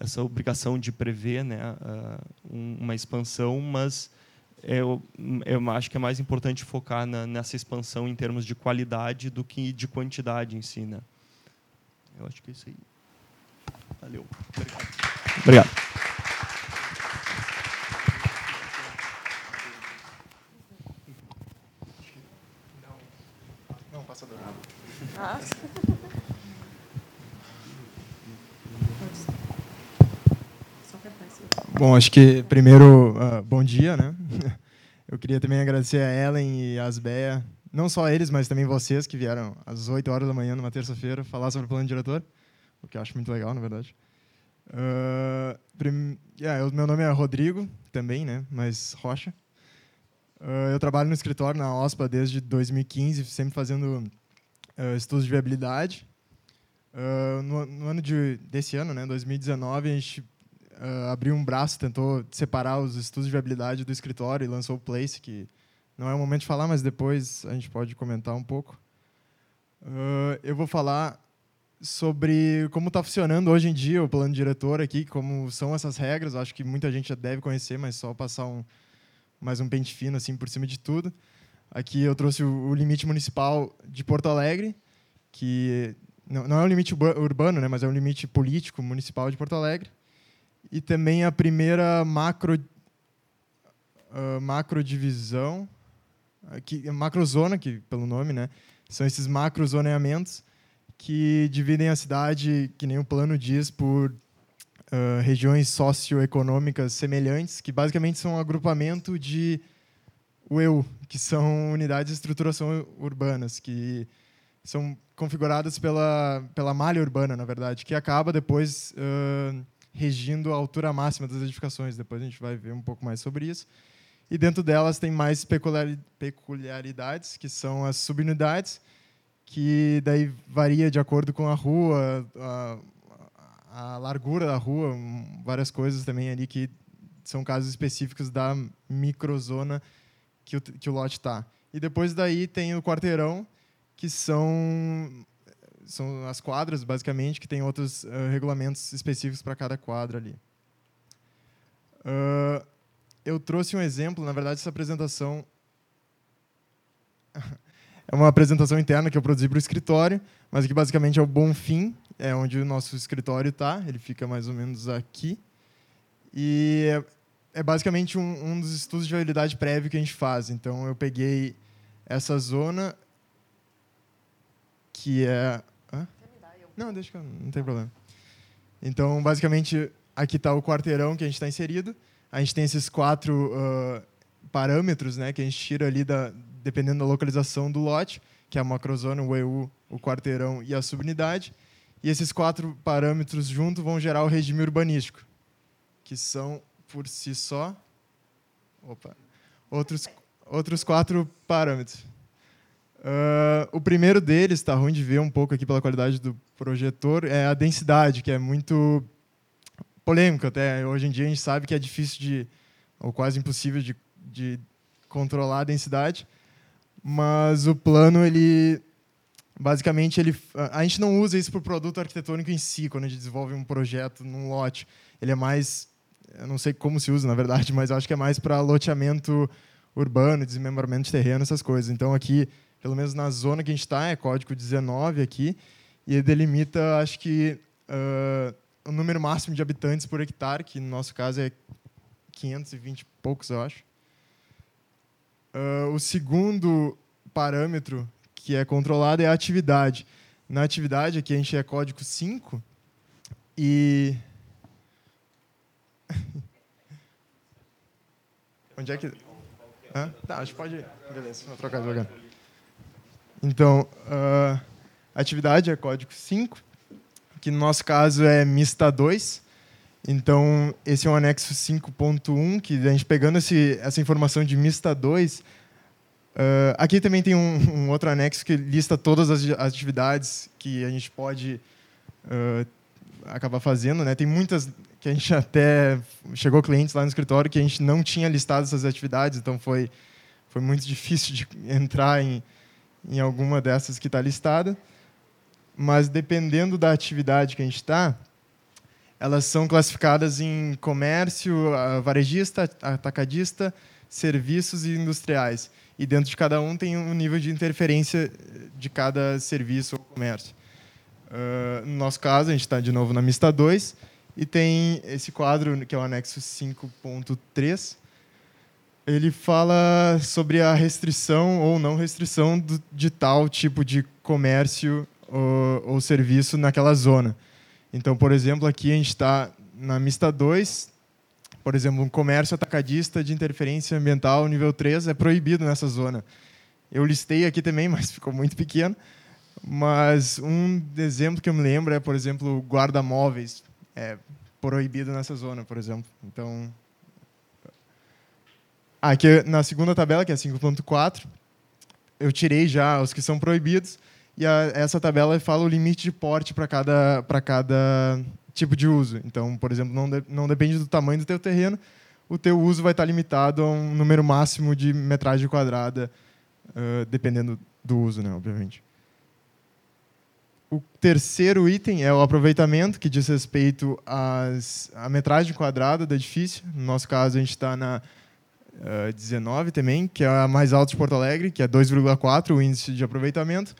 Speaker 5: essa obrigação de prever, né, uma expansão, mas eu, eu acho que é mais importante focar na, nessa expansão em termos de qualidade do que de quantidade em si, né? Eu acho que é isso aí. Valeu. Obrigado. Obrigado.
Speaker 1: Bom, acho que primeiro, uh, bom dia, né? [laughs] Eu queria também agradecer a Ellen e a Asbeia, não só eles, mas também vocês que vieram às 8 horas da manhã, numa terça-feira, falar sobre o plano diretor, o que eu acho muito legal, na verdade. Uh, prim... yeah, eu, meu nome é Rodrigo, também, né? Mas Rocha. Uh, eu trabalho no escritório na OSPA desde 2015, sempre fazendo uh, estudos de viabilidade. No, no, ano de, desse ano, né, 2019, a gente uh, abriu um braço, tentou separar os estudos de viabilidade do escritório e lançou o Place, que não é o momento de falar, mas depois a gente pode comentar um pouco. eu vou falar sobre como está funcionando hoje em dia o plano diretor aqui, como são essas regras. Acho que muita gente já deve conhecer, mas só passar um, mais um pente fino assim por cima de tudo. Aqui eu trouxe o, limite municipal de Porto Alegre, que não, não é um limite urbano, né, mas é um limite político municipal de Porto Alegre. E também a primeira macro, uh, macro divisão, aqui, macrozona, que pelo nome, né, são esses macrozoneamentos que dividem a cidade, que nem o plano diz, por uh, regiões socioeconômicas semelhantes, que basicamente são um agrupamento de UEU, que são unidades de estruturação urbanas, que são configuradas pela, pela malha urbana, na verdade, que acaba depois uh, regindo a altura máxima das edificações. Depois a gente vai ver um pouco mais sobre isso. E dentro delas tem mais peculiaridades, que são as subunidades, que daí varia de acordo com a rua, a, a largura da rua, várias coisas também ali que são casos específicos da microzona que o, que o lote está. E depois daí tem o quarteirão, que são são as quadras, basicamente, que tem outros uh, regulamentos específicos para cada quadra ali. Uh, eu trouxe um exemplo, na verdade, essa apresentação [laughs] é uma apresentação interna que eu produzi para o escritório, mas que basicamente é o Bonfim, é onde o nosso escritório está, ele fica mais ou menos aqui. E é basicamente um, um dos estudos de viabilidade prévio que a gente faz. Então, eu peguei essa zona que é... Não, deixa que eu... não tem problema. Então, basicamente, aqui está o quarteirão que a gente está inserido. A gente tem esses quatro uh, parâmetros né, que a gente tira ali, da, dependendo da localização do lote, que é a macrozona, o EU, o quarteirão e a subunidade. E esses quatro parâmetros juntos vão gerar o regime urbanístico, que são por si só. Opa. Outros, outros quatro parâmetros. Uh, o primeiro deles, está ruim de ver um pouco aqui pela qualidade do projetor, é a densidade, que é muito polêmico até. Hoje em dia a gente sabe que é difícil de, ou quase impossível de, de controlar a densidade, mas o plano, ele basicamente, ele, a gente não usa isso para o produto arquitetônico em si, quando a gente desenvolve um projeto num lote. Ele é mais eu não sei como se usa, na verdade, [laughs] mas acho que é mais para loteamento urbano, desmembramento de terreno, essas coisas. Então, aqui, pelo menos na zona que a gente está, é código 19 aqui, e delimita, acho que, uh, o número máximo de habitantes por hectare, que no nosso caso é 520 e poucos, eu acho. Uh, o segundo parâmetro que é controlado é a atividade. Na atividade, aqui a gente é código 5, e... [laughs] Onde é que... Hã? Tá, acho que pode. Beleza, vou trocar de lugar. Então, uh, atividade é código 5, que no nosso caso é Mista 2. Então, esse é um anexo 5.1, que a gente pegando esse, essa informação de Mista 2, uh, aqui também tem um, um, outro anexo que lista todas as atividades que a gente pode uh, acabar fazendo. Né? Tem muitas que a gente até chegou clientes lá no escritório que a gente não tinha listado essas atividades, então foi, foi muito difícil de entrar em, em alguma dessas que está listada. Mas dependendo da atividade que a gente está, elas são classificadas em comércio, varejista, atacadista, serviços e industriais. E dentro de cada um tem um nível de interferência de cada serviço ou comércio. Uh, no nosso caso, a gente está de novo na Mista 2 e tem esse quadro, que é o anexo 5.3. Ele fala sobre a restrição ou não restrição do, de tal tipo de comércio ou, ou serviço naquela zona. Então, por exemplo, aqui a gente está na Mista 2, por exemplo, um comércio atacadista de interferência ambiental nível 3 é proibido nessa zona. Eu listei aqui também, [laughs] mas ficou muito pequeno. Mas um exemplo que eu me lembro é, por exemplo, guarda-móveis. É proibido nessa zona, por exemplo. Então, aqui na segunda tabela, que é 5.4, eu tirei já os que são proibidos e a, essa tabela fala o limite de porte para cada, cada tipo de uso. Então, por exemplo, não, de, não depende do tamanho do teu terreno, o teu uso vai estar limitado a um número máximo de metragem quadrada, uh, dependendo do uso, né, obviamente. O terceiro item é o aproveitamento, que diz respeito às, à metragem quadrada do edifício. No nosso caso, a gente está na uh, 19 também, que é a mais alta de Porto Alegre, que é 2,4 o índice de aproveitamento.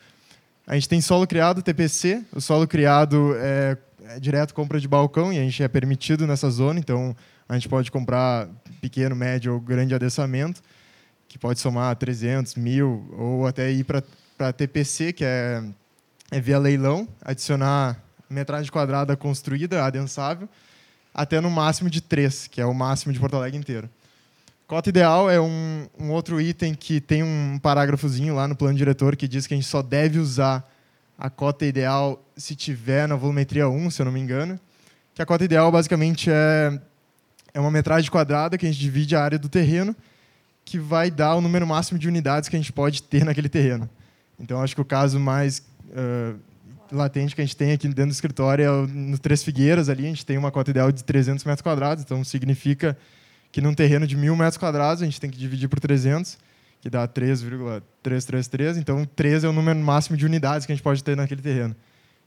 Speaker 1: A gente tem solo criado, TPC. O solo criado é, é direto compra de balcão e a gente é permitido nessa zona, então a gente pode comprar pequeno, médio ou grande adensamento, que pode somar 300, mil, ou até ir para TPC, que é, é via leilão, adicionar metragem quadrada construída, adensável, até no máximo de 3, que é o máximo de Porto Alegre inteiro. Cota ideal é um, um, outro item que tem um parágrafozinho lá no plano diretor que diz que a gente só deve usar a cota ideal se tiver na volumetria 1, se eu não me engano. Que a cota ideal basicamente é, é uma metragem quadrada que a gente divide a área do terreno que vai dar o número máximo de unidades que a gente pode ter naquele terreno. Então, acho que o caso mais uh, latente que a gente tem aqui dentro do escritório é no Três Figueiras, ali a gente tem uma cota ideal de 300 metros quadrados, então significa que num terreno de mil metros quadrados a gente tem que dividir por 300, que dá 3,333. Então, 3 é o número máximo de unidades que a gente pode ter naquele terreno.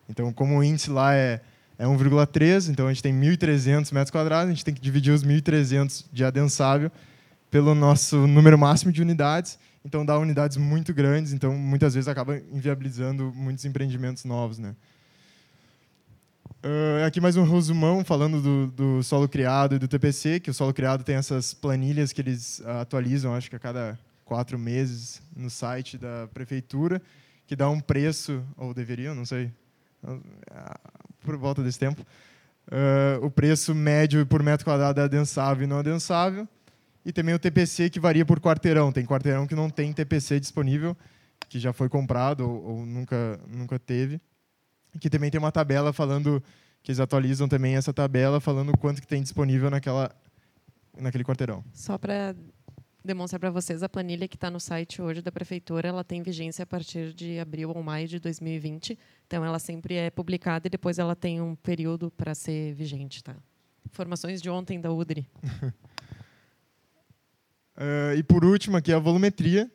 Speaker 1: Então, como o índice lá é, é 1,3, então a gente tem 1.300 metros quadrados, a gente tem que dividir os 1.300 de adensável pelo nosso número máximo de unidades. Então, dá unidades muito grandes, então muitas vezes acaba inviabilizando muitos empreendimentos novos. Né? Uh, aqui mais um resumão falando do, do, solo criado e do TPC, que o solo criado tem essas planilhas que eles uh, atualizam, acho que a cada quatro meses no site da prefeitura, que dá um preço, ou deveriam, não sei, uh, por volta desse tempo, o preço médio por metro quadrado é adensável e não adensável, e também o TPC que varia por quarteirão. Tem quarteirão que não tem TPC disponível, que já foi comprado ou, ou nunca, nunca teve que também tem uma tabela falando que eles atualizam também essa tabela falando quanto que tem disponível naquela naquele quarteirão.
Speaker 3: Só para demonstrar para vocês a planilha que está no site hoje da prefeitura, ela tem vigência a partir de abril ou maio de 2020. Então ela sempre é publicada e depois ela tem um período para ser vigente, tá? Informações de ontem da UDRI.
Speaker 1: uh, [laughs] e por último aqui a volumetria,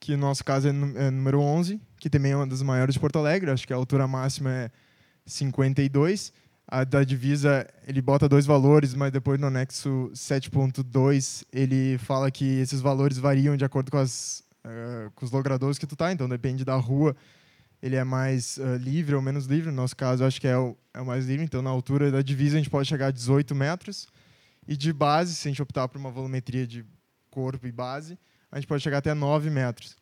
Speaker 1: que no nosso caso é, é número 11, que também é uma das maiores de Porto Alegre, acho que a altura máxima é 52. A da divisa, ele bota dois valores, mas depois no anexo 7.2 ele fala que esses valores variam de acordo com, as, uh, com os logradouros que tu tá, então depende da rua ele é mais uh, livre ou menos livre. No nosso caso, acho que é o, é o mais livre. Então, na altura da divisa, a gente pode chegar a 18 metros. E de base, se a gente optar por uma volumetria de corpo e base, a gente pode chegar até 9 metros.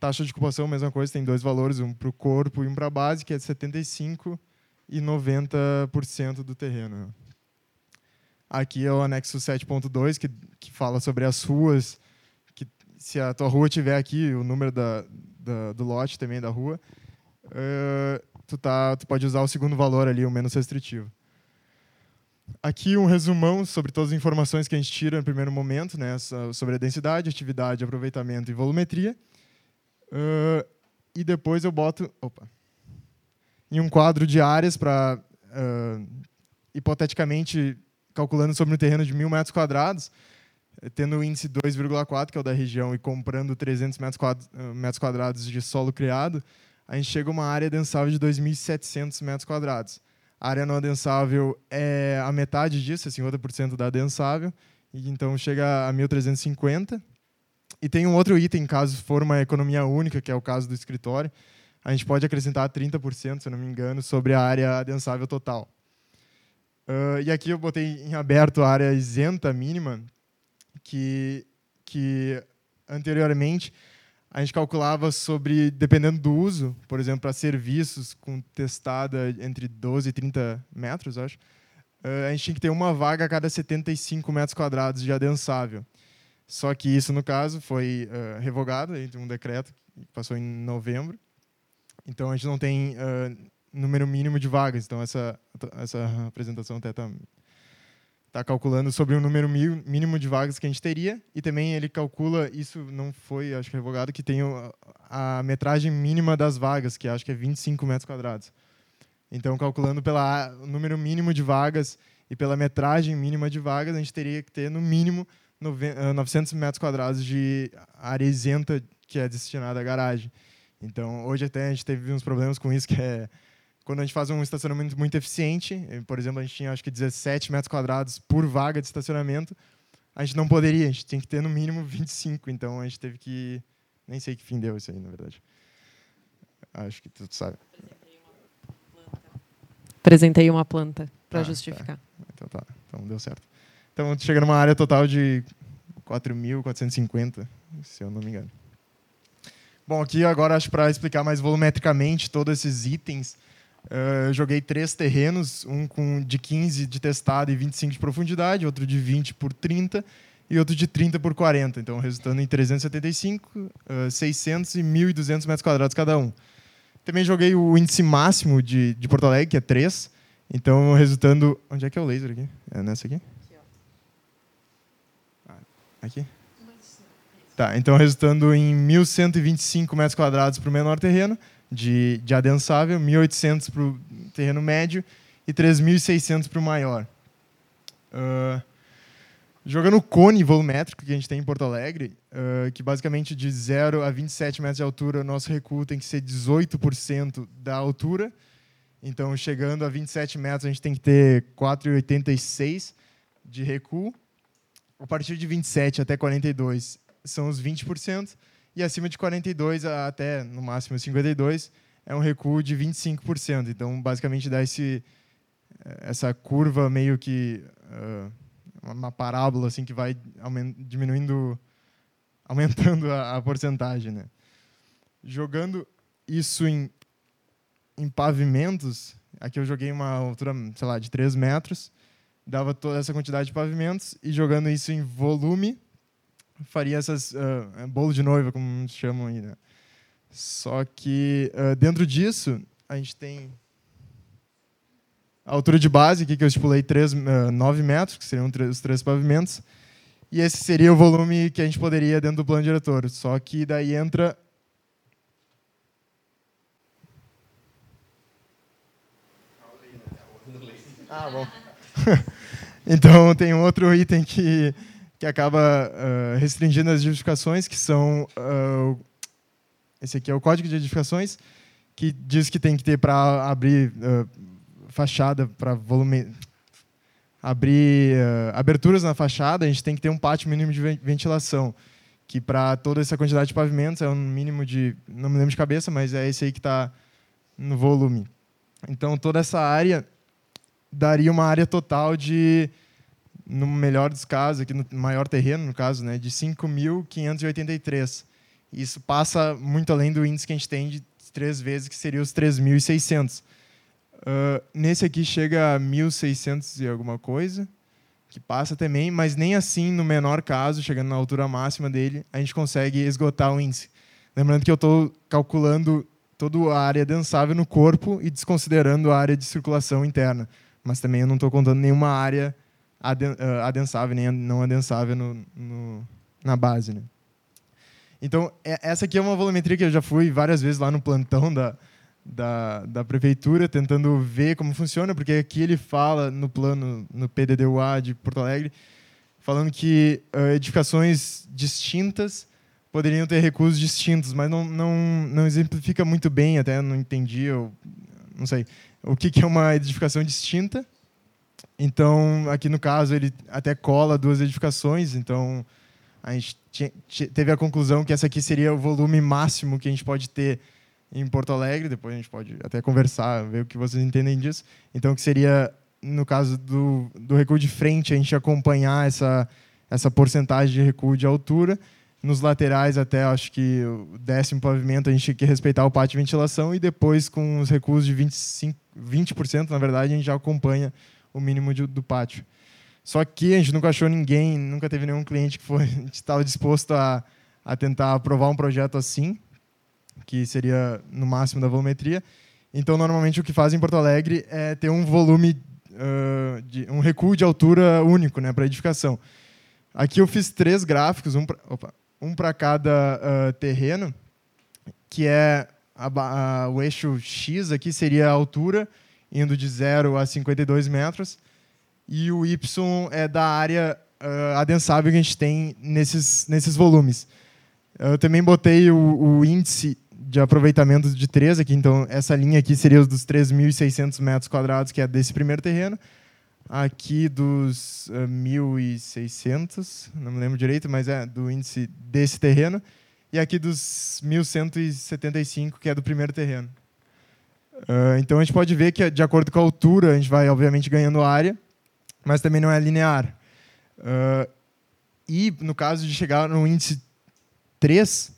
Speaker 1: Taxa de ocupação, mesma coisa, tem dois valores, um para o corpo e um para a base, que é de 75% e 90% do terreno. Aqui é o anexo 7.2, que, que fala sobre as ruas, que se a tua rua tiver aqui, o número da, da do lote também da rua, uh, tu, tá, tu pode usar o segundo valor ali, o menos restritivo. Aqui um resumão sobre todas as informações que a gente tira no primeiro momento, né, sobre a densidade, atividade, aproveitamento e volumetria. Uh, e depois eu boto opa, em um quadro de áreas para, uh, hipoteticamente, calculando sobre um terreno de mil metros quadrados, tendo o índice 2,4, que é o da região, e comprando 300 metros quadrados de solo criado, a gente chega a uma área densável de 2.700 metros quadrados. A área não adensável é a metade disso, é 50% da adensável, e então chega a 1.350. E tem um outro item, caso for uma economia única, que é o caso do escritório, a gente pode acrescentar 30%, se eu não me engano, sobre a área adensável total. Uh, e aqui eu botei em aberto a área isenta mínima, que, que anteriormente a gente calculava sobre, dependendo do uso, por exemplo, para serviços com testada entre 12 e 30 metros, acho, uh, a gente tinha que ter uma vaga a cada 75 metros quadrados de adensável. Só que isso, no caso, foi uh, revogado em um decreto que passou em novembro. Então, a gente não tem uh, número mínimo de vagas. Então, essa, essa apresentação até está está calculando sobre o número mínimo de vagas que a gente teria. E também ele calcula isso não foi acho que revogado que tem a metragem mínima das vagas que acho que é 25 metros quadrados. Então calculando pelo número mínimo de vagas e pela metragem mínima de vagas a gente teria que ter no mínimo 900 metros quadrados de área isenta que é destinada à garagem. Então hoje até a gente teve uns problemas com isso que é quando a gente faz um estacionamento muito eficiente, eh, por exemplo, a gente tinha acho que 17 metros quadrados por vaga de estacionamento, a gente não poderia, a gente tinha que ter no mínimo [laughs] 25, então a gente teve que. Nem sei que fim deu isso aí, na verdade. Acho que tu sabe.
Speaker 3: Apresentei uma planta para ah, tá. justificar.
Speaker 1: Tá. Então tá, então deu certo. Então chega numa área total de 4.450, se eu não me engano. Bom, aqui agora acho para explicar mais volumetricamente todos esses itens Uh, eu joguei três terrenos, um com de 15 de testado e 25 de profundidade, outro de 20 por 30 e outro de 30 por 40, então resultando em 375, uh, 600 e 1.200 metros quadrados cada um. Também joguei o índice máximo de, de Porto Alegre, que é 3, então resultando... Onde é que é o laser aqui? É nessa aqui? Ah, aqui? Tá, então resultando em 1.125 metros quadrados para o menor terreno de, de adensável, 1.800 para o terreno médio e 3.600 para o maior. Uh, jogando o cone volumétrico que a gente tem em Porto Alegre, uh, que basicamente de 0 a 27 metros de altura, nosso recuo tem que ser 18% da altura. Então, chegando a 27 metros, a gente tem que ter 4,86 de recuo. A partir de 27 até 42 são os 20%. E acima de 42 até, no máximo, 52, é um recuo de 25%. Então, basicamente, dá esse, eh, essa curva meio que... Uh, uma parábola assim que vai diminuindo, [laughs] aumentando a, a porcentagem. Né? Jogando isso em, em pavimentos, aqui eu joguei uma altura, sei lá, de 3 metros, dava toda essa quantidade de pavimentos, e jogando isso em volume, faria essas uh, bolo de noiva, como chamam aí, né? Só que uh, dentro disso a gente tem a altura de base aqui que eu estipulei 3, uh, 9 metros, que seriam os três pavimentos, e esse seria o volume que a gente poderia dentro do plano diretor. Só que daí entra Ah, bom. [laughs] então tem um outro item que que acaba uh, restringindo as edificações, que são. Uh, esse aqui é o código de edificações, que diz que tem que ter para abrir uh, fachada, para volume. abrir aberturas na fachada, a gente tem que ter um pátio mínimo de ventilação. Que para toda essa quantidade de pavimentos é um mínimo de. não me lembro de cabeça, mas é esse aí que está no volume. Então, toda essa área daria uma área total de, no melhor dos casos, aqui no maior terreno, no caso, né, de 5.583. Isso passa muito além do índice que a gente tem de três vezes, que seria os 3.600. Uh, nesse aqui chega a 1.600 e alguma coisa, que passa também, mas nem assim, no menor caso, chegando na altura máxima dele, a gente consegue esgotar o índice. Lembrando que eu estou calculando toda a área densável no corpo e desconsiderando a área de circulação interna. Mas também eu não estou contando nenhuma área ah, adensável nem não adensável no, no, na base. Né? Então, é, essa aqui é uma volumetria que eu já fui várias vezes lá no plantão da, da, da prefeitura, tentando ver como funciona, porque aqui ele fala no plano, no PDDUA de Porto Alegre, falando que uh, edificações distintas poderiam ter recursos distintos, mas não, não, não exemplifica muito bem, até não entendi, eu não sei, o que, que é uma edificação distinta. Então, aqui no caso, ele até cola duas edificações, então a gente teve a conclusão que essa aqui seria o volume máximo que a gente pode ter em Porto Alegre, depois a gente pode até conversar, ver o que vocês entendem disso. Então, que seria, no caso do, do recuo de frente, a gente acompanhar essa, essa porcentagem de recuo de altura. Nos laterais, até acho que o décimo pavimento, a gente tem que respeitar o pátio de ventilação e depois, com os recuos de 25, 20%, na verdade, a gente já acompanha o mínimo de, do pátio. Só que a gente nunca achou ninguém, nunca teve nenhum cliente que [laughs] estava disposto a, a tentar aprovar um projeto assim que seria no máximo da volumetria. Então, normalmente o que fazem em Porto Alegre é ter um volume, uh, de, um recuo de altura único né, para edificação. Aqui eu fiz três gráficos, um para um cada uh, terreno, que é a, a, o eixo X aqui seria a altura, indo de 0 a 52 metros, e o Y é da área uh, adensável que a gente tem nesses, nesses volumes. Eu também botei o, o índice de aproveitamento de 3 aqui, então essa linha aqui seria os dos 3.600 metros quadrados, que é desse primeiro terreno. Aqui dos uh, eh, 1.600, não me lembro direito, mas é do índice desse terreno. E aqui dos 1.175, que é do primeiro terreno. Uh, então a gente pode ver que, de acordo com a altura, a gente vai, obviamente, ganhando área, mas também não é linear. Uh, e no caso de chegar no índice 3,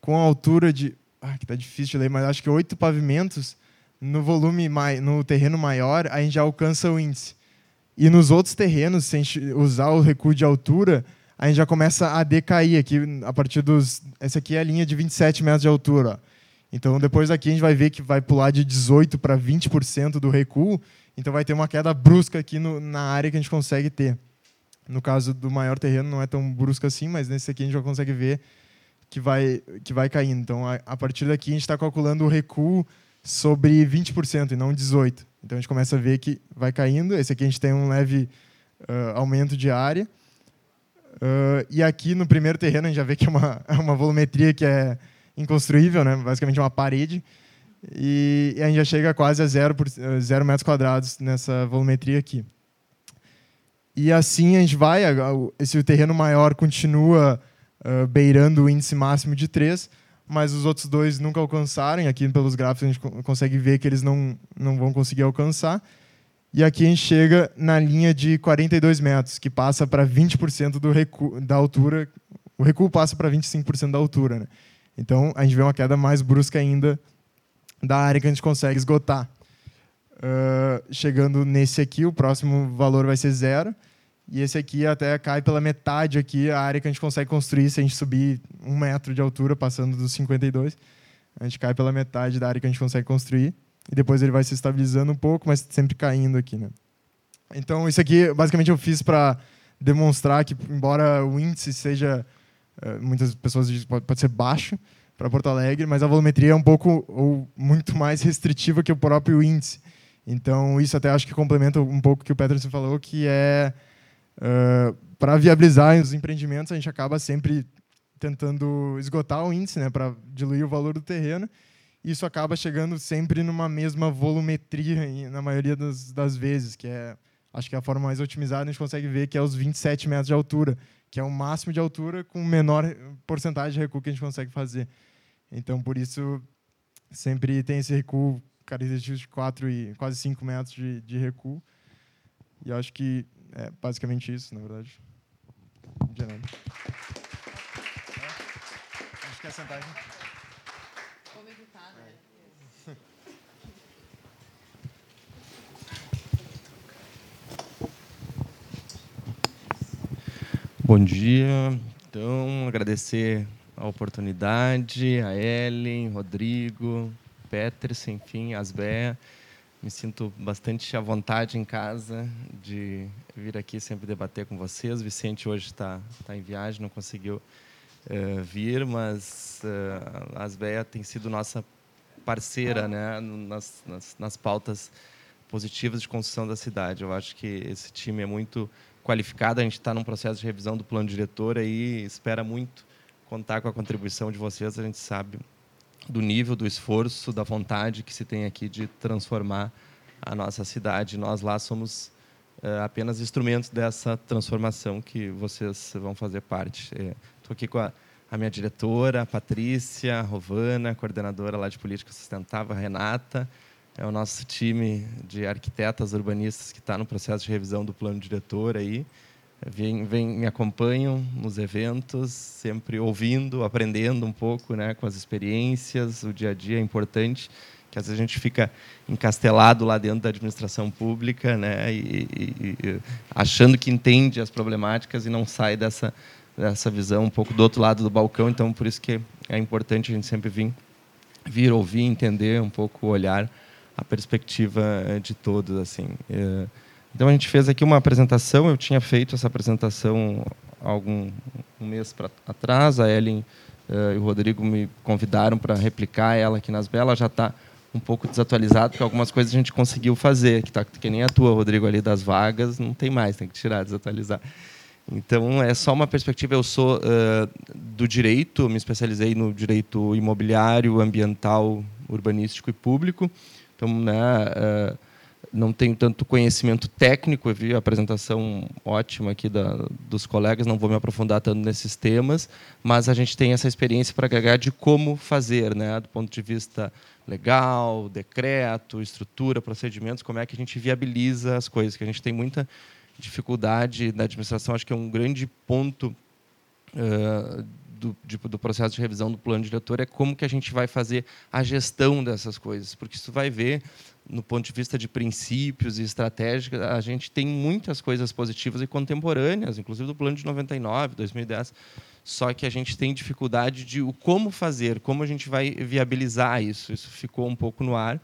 Speaker 1: com a altura de. Ah, que tá difícil de ler, mas acho que oito pavimentos no volume mai, no terreno maior, a gente já alcança o índice. E nos outros terrenos, sem usar o recuo de altura, a gente já começa a decair aqui a partir dos. Essa aqui é a linha de 27 metros de altura. Ó. Então, depois daqui a gente vai ver que vai pular de 18 para 20% do recuo. Então, vai ter uma queda brusca aqui no, na área que a gente consegue ter. No caso do maior terreno, não é tão brusca assim, mas nesse aqui a gente já consegue ver que vai, que vai caindo. Então, a, a partir daqui, a gente está calculando o recuo sobre 20% e não 18%. Então, a gente começa a ver que vai caindo. Esse aqui a gente tem um leve uh, aumento de área. Uh, e aqui no primeiro terreno a gente já vê que é uma, [laughs] é uma volumetria que é inconstruível, né? basicamente uma parede. E, a gente já chega quase a zero, por, zero metros quadrados nessa volumetria aqui. E assim a gente vai, esse terreno maior continua uh, beirando o índice máximo de 3, mas os outros dois nunca alcançaram. E aqui, pelos gráficos, a gente consegue ver que eles não, não vão conseguir alcançar. E aqui a gente chega na linha de 42 metros, que passa para 20% do da altura. O recuo passa para 25% da altura. Né? Então, a gente vê uma queda mais brusca ainda da área que a gente consegue esgotar. Uh, chegando nesse aqui, o próximo valor vai ser zero. E esse aqui até cai pela metade aqui, a área que a gente consegue construir se a gente subir um metro de altura, passando dos 52. A gente cai pela metade da área que a gente consegue construir. E depois ele vai se estabilizando um pouco, mas sempre caindo aqui. Né? Então, isso aqui, basicamente, eu fiz para demonstrar que, embora o índice seja, muitas pessoas dizem pode, pode ser baixo para Porto Alegre, mas a volumetria é um pouco ou muito [laughs] mais restritiva que o próprio índice. Então, isso até acho que complementa um pouco o que o Peterson falou, que é Uh, para viabilizar os empreendimentos, a gente acaba sempre tentando esgotar o índice, né, para diluir o valor do terreno. Isso acaba chegando sempre numa mesma volumetria, na maioria das, das vezes, que é, acho que é a forma mais otimizada, a gente consegue ver que é os 27 metros de altura, que é o máximo de altura com menor porcentagem de recuo que a gente consegue fazer. Então, por isso, sempre tem esse recuo característico de 4 e quase 5 metros de, de recuo. E acho que é basicamente isso, na verdade. De nada. Acho que é aqui.
Speaker 5: Bom dia. Então, agradecer a oportunidade, a Ellen, Rodrigo, Peterson, enfim, Asbea. Me sinto bastante à vontade em casa de vir aqui sempre debater com vocês. Vicente hoje está tá em viagem, não conseguiu uh, vir, mas uh, a Asbea tem sido nossa parceira né, nas, nas, nas pautas positivas de construção da cidade. Eu acho que esse time é muito qualificada. A gente está num processo de revisão do plano diretor e espera muito contar com a contribuição de vocês. A gente sabe do nível, do esforço, da vontade que se tem aqui de transformar a nossa cidade. Nós lá somos é, apenas instrumentos dessa transformação que vocês vão fazer parte. Estou é, aqui com a, a, minha diretora, a Patrícia, a Rovana, coordenadora lá de política sustentável, a Renata, é o nosso time de arquitetas urbanistas que está no processo de revisão do plano diretor aí. Vem, vem, me acompanham nos eventos, sempre ouvindo, aprendendo um pouco né, com as experiências. O dia a dia é importante, que às vezes a gente fica encastelado lá dentro da administração pública, né, e, e, e achando que entende as problemáticas e não sai dessa, dessa visão um pouco do outro lado do balcão. Então, por isso que é importante a gente sempre vir, vir ouvir, entender um pouco o olhar a perspectiva eh, de todos assim. Eh, então a gente fez aqui uma apresentação. Eu tinha feito essa apresentação algum um mês para atrás. A Ellen uh, e o Rodrigo me convidaram para replicar ela aqui nas belas. Já está um pouco desatualizado porque algumas coisas a gente conseguiu fazer. Que tá que nem a tua, Rodrigo, ali das vagas, não tem mais, tem que tirar, desatualizar. Então é só uma perspectiva. Eu sou uh, do direito, me especializei no direito imobiliário, ambiental, urbanístico e público. Então, né, uh, não tenho tanto conhecimento técnico, eu vi a apresentação ótima aqui da, dos colegas, não vou me aprofundar tanto nesses temas, mas a gente tem essa experiência para agregar de como fazer, né, do ponto de vista legal, decreto, estrutura, procedimentos, como é que a gente viabiliza as coisas, que a gente tem muita dificuldade na administração, acho que é um grande ponto uh, do, de, do processo de revisão do plano diretor é como que a gente vai fazer a gestão dessas coisas, porque isso vai ver no ponto de vista de princípios e estratégica, a gente tem muitas coisas positivas e contemporâneas, inclusive do plano de 99, 2010. Só que a gente tem dificuldade de o como fazer, como a gente vai viabilizar isso. Isso ficou um pouco no ar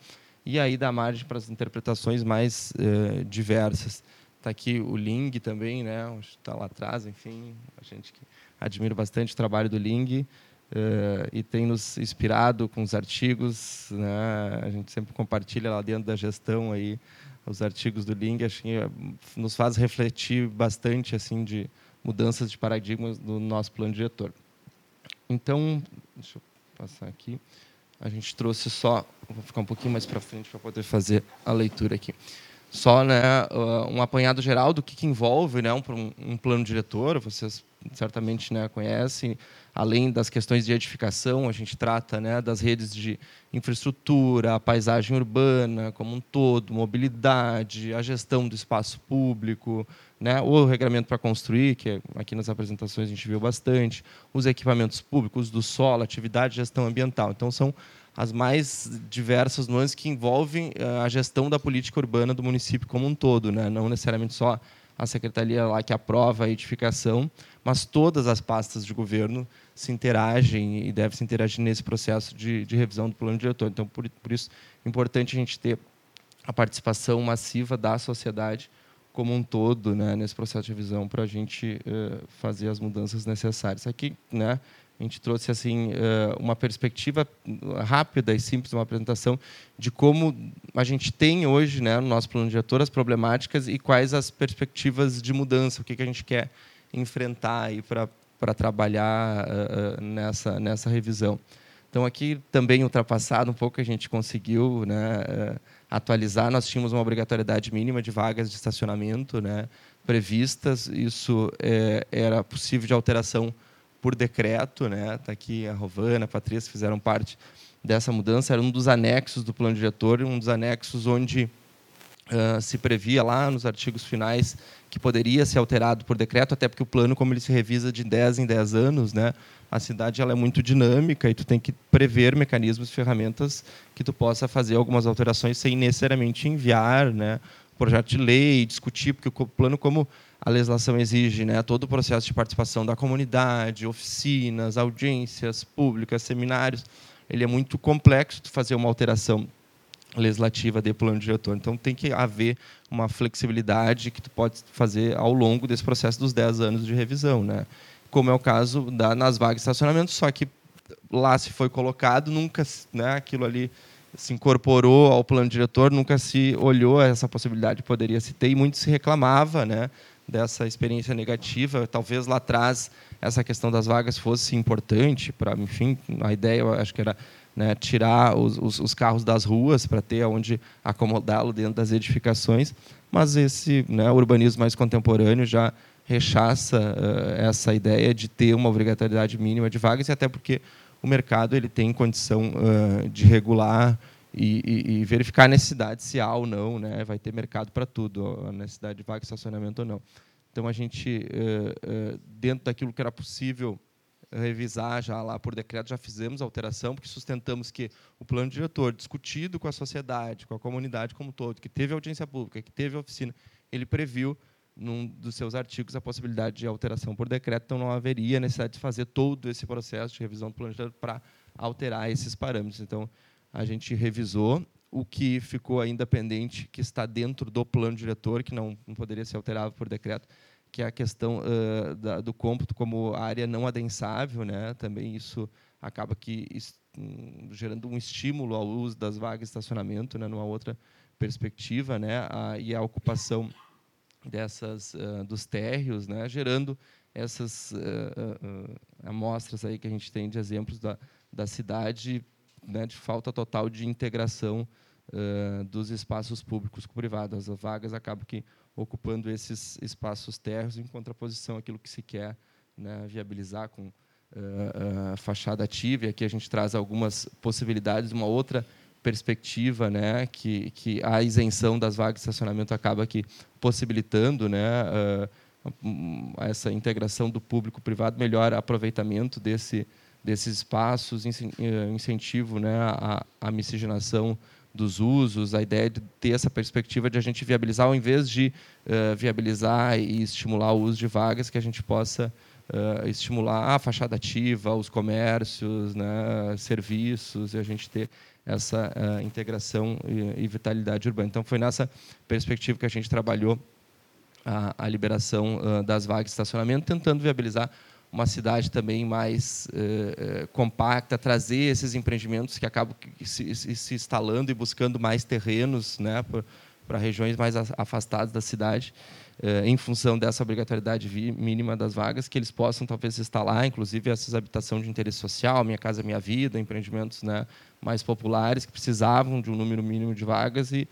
Speaker 5: e aí dá margem para as interpretações mais uh, diversas. Está aqui o Ling também, né? Está lá atrás, enfim, a gente que admiro bastante o trabalho do Ling. Uh, e tem nos inspirado com os artigos. Né? A gente sempre compartilha lá dentro da gestão aí os artigos do Ling. Acho que eh, nos faz refletir bastante assim de mudanças de paradigmas do nosso plano diretor. Então, deixa eu passar aqui. A gente trouxe só, vou ficar um pouquinho mais para frente para poder fazer a leitura aqui. Só né, um apanhado geral do que, que envolve né, um, um plano diretor. Vocês certamente né, conhecem além das questões de edificação, a gente trata né, das redes de infraestrutura, a paisagem urbana como um todo, mobilidade, a gestão do espaço público, né, o regramento para construir, que aqui nas apresentações a gente viu bastante, os equipamentos públicos do solo, atividade gestão ambiental. Então, são as mais diversas nuances que envolvem eh, a gestão da política urbana do município como um todo, né? não necessariamente só a secretaria lá que aprova a edificação, mas todas as pastas de governo se interagem e devem se interagir nesse processo de, de revisão do plano diretor. Então, por, por, isso, é importante a gente ter a participação massiva da sociedade como um todo né, nesse processo de revisão para a gente uh, fazer as mudanças necessárias. Aqui, né, a gente trouxe assim uh, uma perspectiva rápida e simples, uma apresentação de como a gente tem hoje, né, no nosso plano diretor, as problemáticas e quais as perspectivas de mudança, o que, que a gente quer enfrentar para trabalhar uh, nessa nessa revisão. Então aqui também ultrapassado um pouco a gente conseguiu né, uh, atualizar. Nós tínhamos uma obrigatoriedade mínima de vagas de estacionamento né, previstas. Isso é, era possível de alteração por decreto. Né? Tá aqui a Rovana, a Patrícia fizeram parte dessa mudança era um dos anexos do plano diretor, um dos anexos onde se previa lá nos artigos finais que poderia ser alterado por decreto, até porque o plano, como ele se revisa de 10 em 10 anos, né, a cidade ela é muito dinâmica e tu tem que prever mecanismos ferramentas que tu possa fazer algumas alterações sem necessariamente enviar né, projeto de lei, discutir, porque o plano, como a legislação exige, né, todo o processo de participação da comunidade, oficinas, audiências públicas, seminários, ele é muito complexo de fazer uma alteração legislativa de plano diretor. Então tem que haver uma flexibilidade que tu pode fazer ao longo desse processo dos 10 anos de revisão, né? Como é o caso da nas vagas de estacionamento, só que lá se foi colocado, nunca, né, aquilo ali se incorporou ao plano diretor, nunca se olhou essa possibilidade poderia se ter e muito se reclamava, né, dessa experiência negativa. Talvez lá atrás essa questão das vagas fosse importante para, enfim, a ideia eu acho que era né, tirar os, os, os, carros das ruas para ter onde acomodá-lo dentro das edificações, mas esse né, urbanismo mais contemporâneo já rechaça uh, essa ideia de ter uma obrigatoriedade mínima de vagas e até porque o mercado ele tem condição uh, de regular e, e, e, verificar a necessidade se há ou não, né? vai ter mercado para tudo, a necessidade de vaga estacionamento ou não. Então, a gente, uh, dentro daquilo que era possível revisar já lá por decreto, já fizemos a alteração, porque sustentamos que o plano diretor, discutido com a sociedade, com a comunidade como um todo, que teve audiência pública, que teve oficina, ele previu num dos seus artigos a possibilidade de alteração por decreto, então não haveria necessidade de fazer todo esse processo de revisão do plano diretor para alterar esses parâmetros. Então, a gente revisou o que ficou ainda pendente, que está dentro do plano diretor, que não, não poderia ser alterado por decreto, que é a questão uh, da, do cômputo como área não adensável, né? Também isso acaba que um, gerando um estímulo ao uso das vagas de estacionamento, né? Numa outra perspectiva, né? A, e a ocupação dessas uh, dos térreos, né? Gerando essas uh, amostras aí que a gente tem de exemplos da, da cidade, né? De falta total de integração dos espaços públicos com privados. As vagas acabam que ocupando esses espaços térreos em contraposição àquilo que se quer né, viabilizar com uh, uh, fachada ativa. E aqui a gente traz algumas possibilidades, uma outra perspectiva, né, que, que a isenção das vagas de estacionamento acaba aqui possibilitando, né, uh, essa integração do público-privado, melhor aproveitamento desse, desses espaços, incentivo, né, à, à miscigenação dos usos, a ideia de ter essa perspectiva de a gente viabilizar, ao invés de uh, viabilizar e estimular o uso de vagas, que a gente possa uh, estimular a fachada ativa, os comércios, né, serviços, e a gente ter essa uh, integração e, e, vitalidade urbana. Então, foi nessa perspectiva que a gente trabalhou a, a liberação das vagas de estacionamento, tentando viabilizar uma cidade também mais eh, compacta, trazer esses empreendimentos que acabam se, se, instalando e buscando mais terrenos né, para regiões mais afastadas da cidade, eh, em função dessa obrigatoriedade mínima das vagas, que eles possam talvez instalar, inclusive essas habitação de interesse social, Minha Casa Minha Vida, empreendimentos né, mais populares que precisavam de um número mínimo de vagas e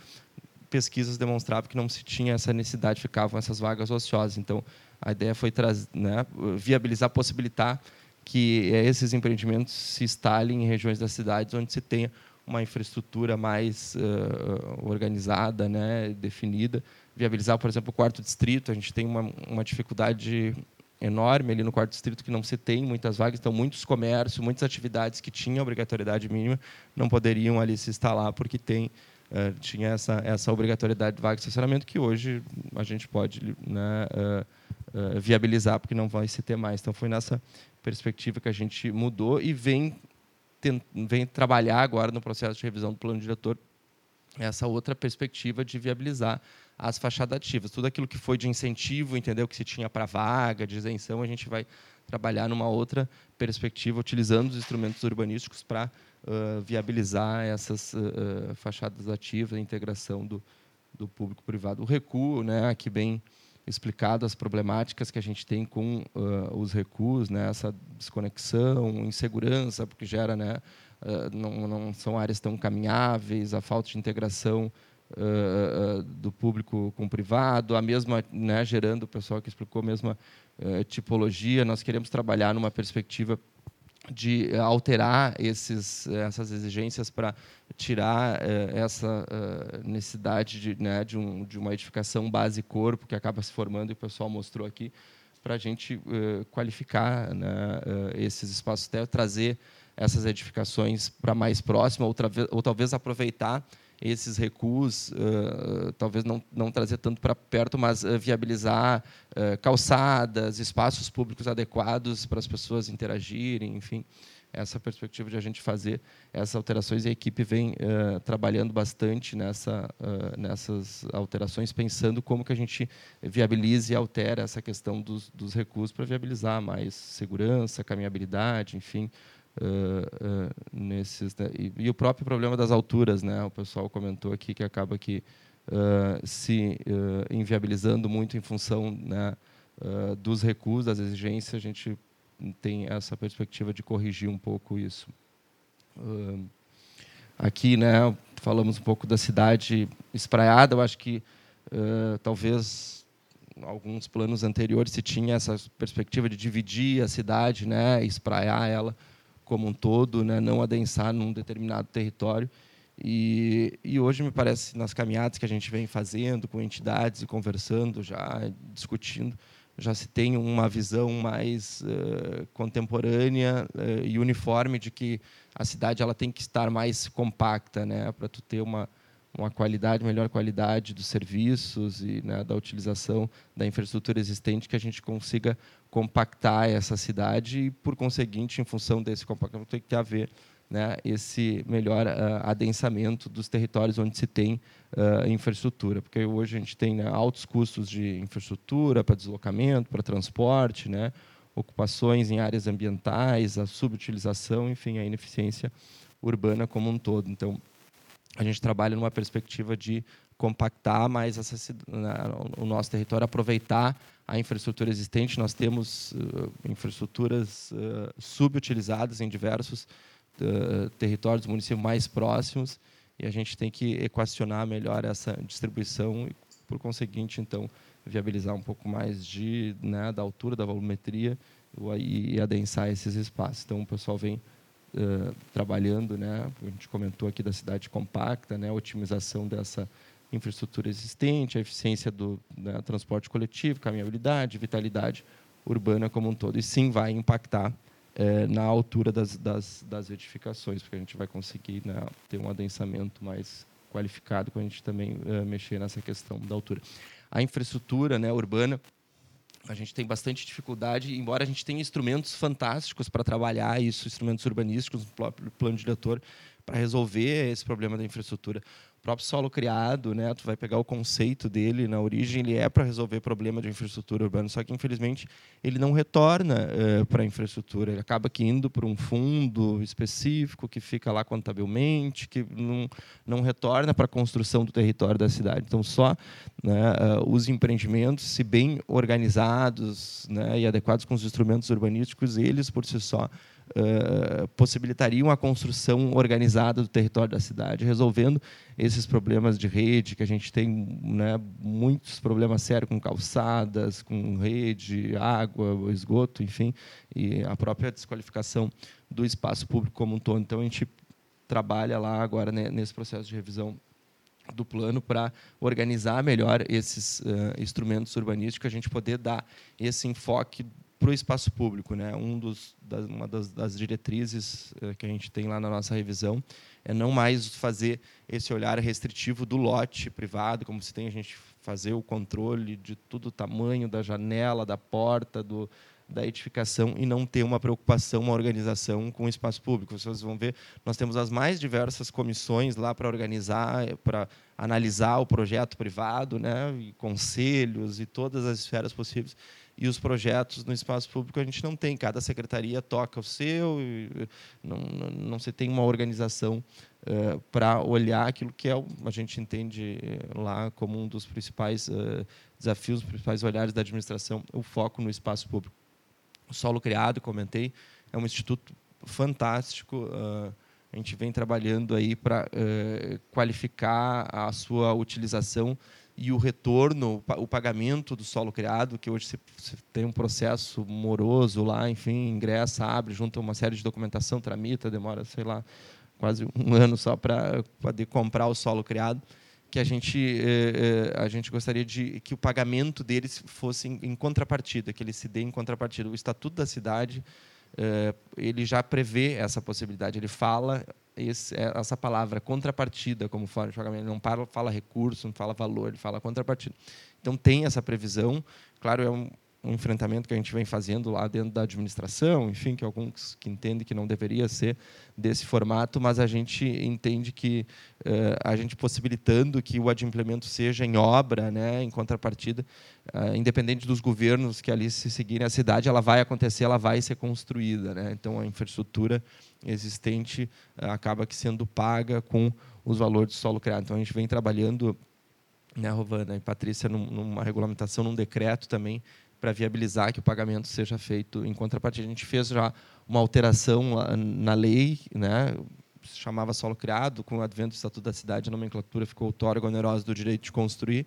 Speaker 5: pesquisas demonstravam que não se tinha essa necessidade, ficavam essas vagas ociosas. Então, a ideia foi né, viabilizar, possibilitar que esses empreendimentos se instalem em regiões das cidades onde se tenha uma infraestrutura mais uh, organizada, né, definida. Viabilizar, por exemplo, o quarto distrito. A gente tem uma, uma dificuldade enorme ali no quarto distrito que não se tem muitas vagas, então muitos comércios, muitas atividades que tinham obrigatoriedade mínima não poderiam ali se instalar porque tem uh, tinha essa essa obrigatoriedade de vaga de estacionamento que hoje a gente pode né, uh, uh, viabilizar, porque não vai se ter mais. Então, foi nessa perspectiva que a gente mudou e vem, vem trabalhar agora no processo de revisão do plano diretor essa outra perspectiva de viabilizar as fachadas ativas. Tudo aquilo que foi de incentivo, entendeu, que se tinha para vaga, de isenção, a gente vai trabalhar numa outra perspectiva, utilizando os instrumentos urbanísticos para uh, viabilizar essas uh, fachadas ativas, a integração do, do público-privado. O recuo, né, aqui bem explicado as problemáticas que a gente tem com uh, os recuos, né, essa desconexão, insegurança, porque gera, né, uh, não, não, são áreas tão caminháveis, a falta de integração uh, do público com o privado, a mesma, né, gerando, o pessoal que explicou, a mesma tipologia. Nós queremos trabalhar numa perspectiva de alterar esses, essas exigências para tirar essa necessidade de, né, de, um, de uma edificação base corpo que acaba se formando e o pessoal mostrou aqui para a gente qualificar né, esses espaços térreos, trazer essas edificações para mais próximo, ou, ou, talvez aproveitar esses recuos, uh, talvez não, não trazer tanto para perto, mas viabilizar calçadas, espaços públicos adequados para as pessoas interagirem, enfim essa perspectiva de a gente fazer essas alterações. E a equipe vem uh, trabalhando bastante nessa, uh, nessas alterações, pensando como que a gente viabilize e altera essa questão dos, dos recursos para viabilizar mais segurança, caminhabilidade, enfim, uh, nesses né? e, e, o próprio problema das alturas, né? O pessoal comentou aqui que acaba que se inviabilizando muito em função né, dos recursos, das exigências, a gente tem essa perspectiva de corrigir um pouco isso. aqui, né, falamos um pouco da cidade espraiada. Eu acho que uh, talvez alguns planos anteriores se tinha essa perspectiva de dividir a cidade, né, espraiar ela como um todo, né, não adensar num determinado território. E, e, hoje me parece nas caminhadas que a gente vem fazendo com entidades e conversando já discutindo já se tem uma visão mais uh, contemporânea uh, e uniforme de que a cidade ela tem que estar mais compacta, né, para tu ter uma uma qualidade, melhor qualidade dos serviços e né, da utilização da infraestrutura existente, que a gente consiga compactar essa cidade e, por conseguinte, em função desse compactamento, tem que haver né, esse melhor uh, adensamento dos territórios onde se tem uh, infraestrutura, porque hoje a gente tem né, altos custos de infraestrutura para deslocamento, para transporte, né, ocupações em áreas ambientais, a subutilização, enfim, a ineficiência urbana como um todo. Então, a gente trabalha numa perspectiva de compactar mais essa, né, o nosso território, aproveitar a infraestrutura existente. Nós temos uh, infraestruturas uh, subutilizadas em diversos uh, territórios do município mais próximos e a gente tem que equacionar melhor essa distribuição e, por conseguinte, então, viabilizar um pouco mais de, né, da altura, da volumetria e adensar esses espaços. Então, o pessoal vem uh, trabalhando, né, a gente comentou aqui da cidade compacta, né, a otimização dessa infraestrutura existente, a eficiência do né, transporte coletivo, caminhabilidade, vitalidade urbana como um todo. E sim, vai impactar é, na altura das, das, das, edificações, porque a gente vai conseguir né, ter um adensamento mais qualificado quando a gente também é, mexer nessa questão da altura. A infraestrutura né, urbana, a gente tem bastante dificuldade, embora a gente tenha instrumentos fantásticos para trabalhar isso, instrumentos urbanísticos, plano diretor, para resolver esse problema da infraestrutura próprio solo criado, né, tu vai pegar o conceito dele na origem, ele é para resolver problema de infraestrutura urbana, só que infelizmente ele não retorna uh, para a infraestrutura, ele acaba que indo para um fundo específico que fica lá contabilmente, que não, não retorna para a construção do território da cidade. Então só né, uh, os empreendimentos, se bem organizados né, e adequados com os instrumentos urbanísticos, eles por si só uh, possibilitariam a construção organizada do território da cidade, resolvendo esses problemas de rede, que a gente tem né, muitos problemas sérios com calçadas, com rede, água, esgoto, enfim, e a própria desqualificação do espaço público como um todo. Então, a gente trabalha lá agora né, nesse processo de revisão do plano para organizar melhor esses uh, instrumentos urbanísticos, a gente poder dar esse enfoque para o espaço público. Né? Um dos, das, uma das, das diretrizes uh, que a gente tem lá na nossa revisão é não mais fazer esse olhar restritivo do lote privado, como se tem a gente fazer o controle de todo o tamanho da janela, da porta, do, da edificação e não ter uma preocupação, uma organização com o espaço público. Vocês vão ver, nós temos as mais diversas comissões lá para organizar, para analisar o projeto privado, né, e conselhos e todas as esferas possíveis e os projetos no espaço público a gente não tem. Cada secretaria toca o seu, não, não, não se tem uma organização uh, para olhar aquilo que é, a gente entende lá como um dos principais uh, desafios, os principais olhares da administração, o foco no espaço público. O Solo Criado, comentei, é um instituto fantástico. Uh, a gente vem trabalhando aí para qualificar a sua utilização e o retorno, o pagamento do solo criado, que hoje tem um processo moroso lá, enfim, ingressa, abre, junta uma série de documentação, tramita, demora, sei lá, quase um ano só para poder comprar o solo criado, que a gente, eh, eh, a gente gostaria de que o pagamento deles fosse em, em contrapartida, que ele se dê em contrapartida. O Estatuto da Cidade ele já prevê essa possibilidade, ele fala esse, é, essa palavra contrapartida como forma de pagamento. Ele não fala recurso, não fala valor, ele fala contrapartida. Então tem essa previsão. Claro, é um, um enfrentamento que a gente vem fazendo lá dentro da administração, enfim, que alguns que entendem que não deveria ser desse formato, mas a gente entende que uh, a gente possibilitando que o adimplemento seja em obra, né, em contrapartida, uh, independente dos governos que ali se seguirem, a cidade ela vai acontecer, ela vai ser construída, né? Então a infraestrutura existente uh, acaba que sendo paga com os valores do solo criado. Então a gente vem trabalhando né, Rovana e Patrícia, numa regulamentação, num decreto também, para viabilizar que o pagamento seja feito em contrapartida. A gente fez já uma alteração na lei, né, se chamava solo criado, com o advento do Estatuto da Cidade, a nomenclatura ficou outorga onerosa do direito de construir.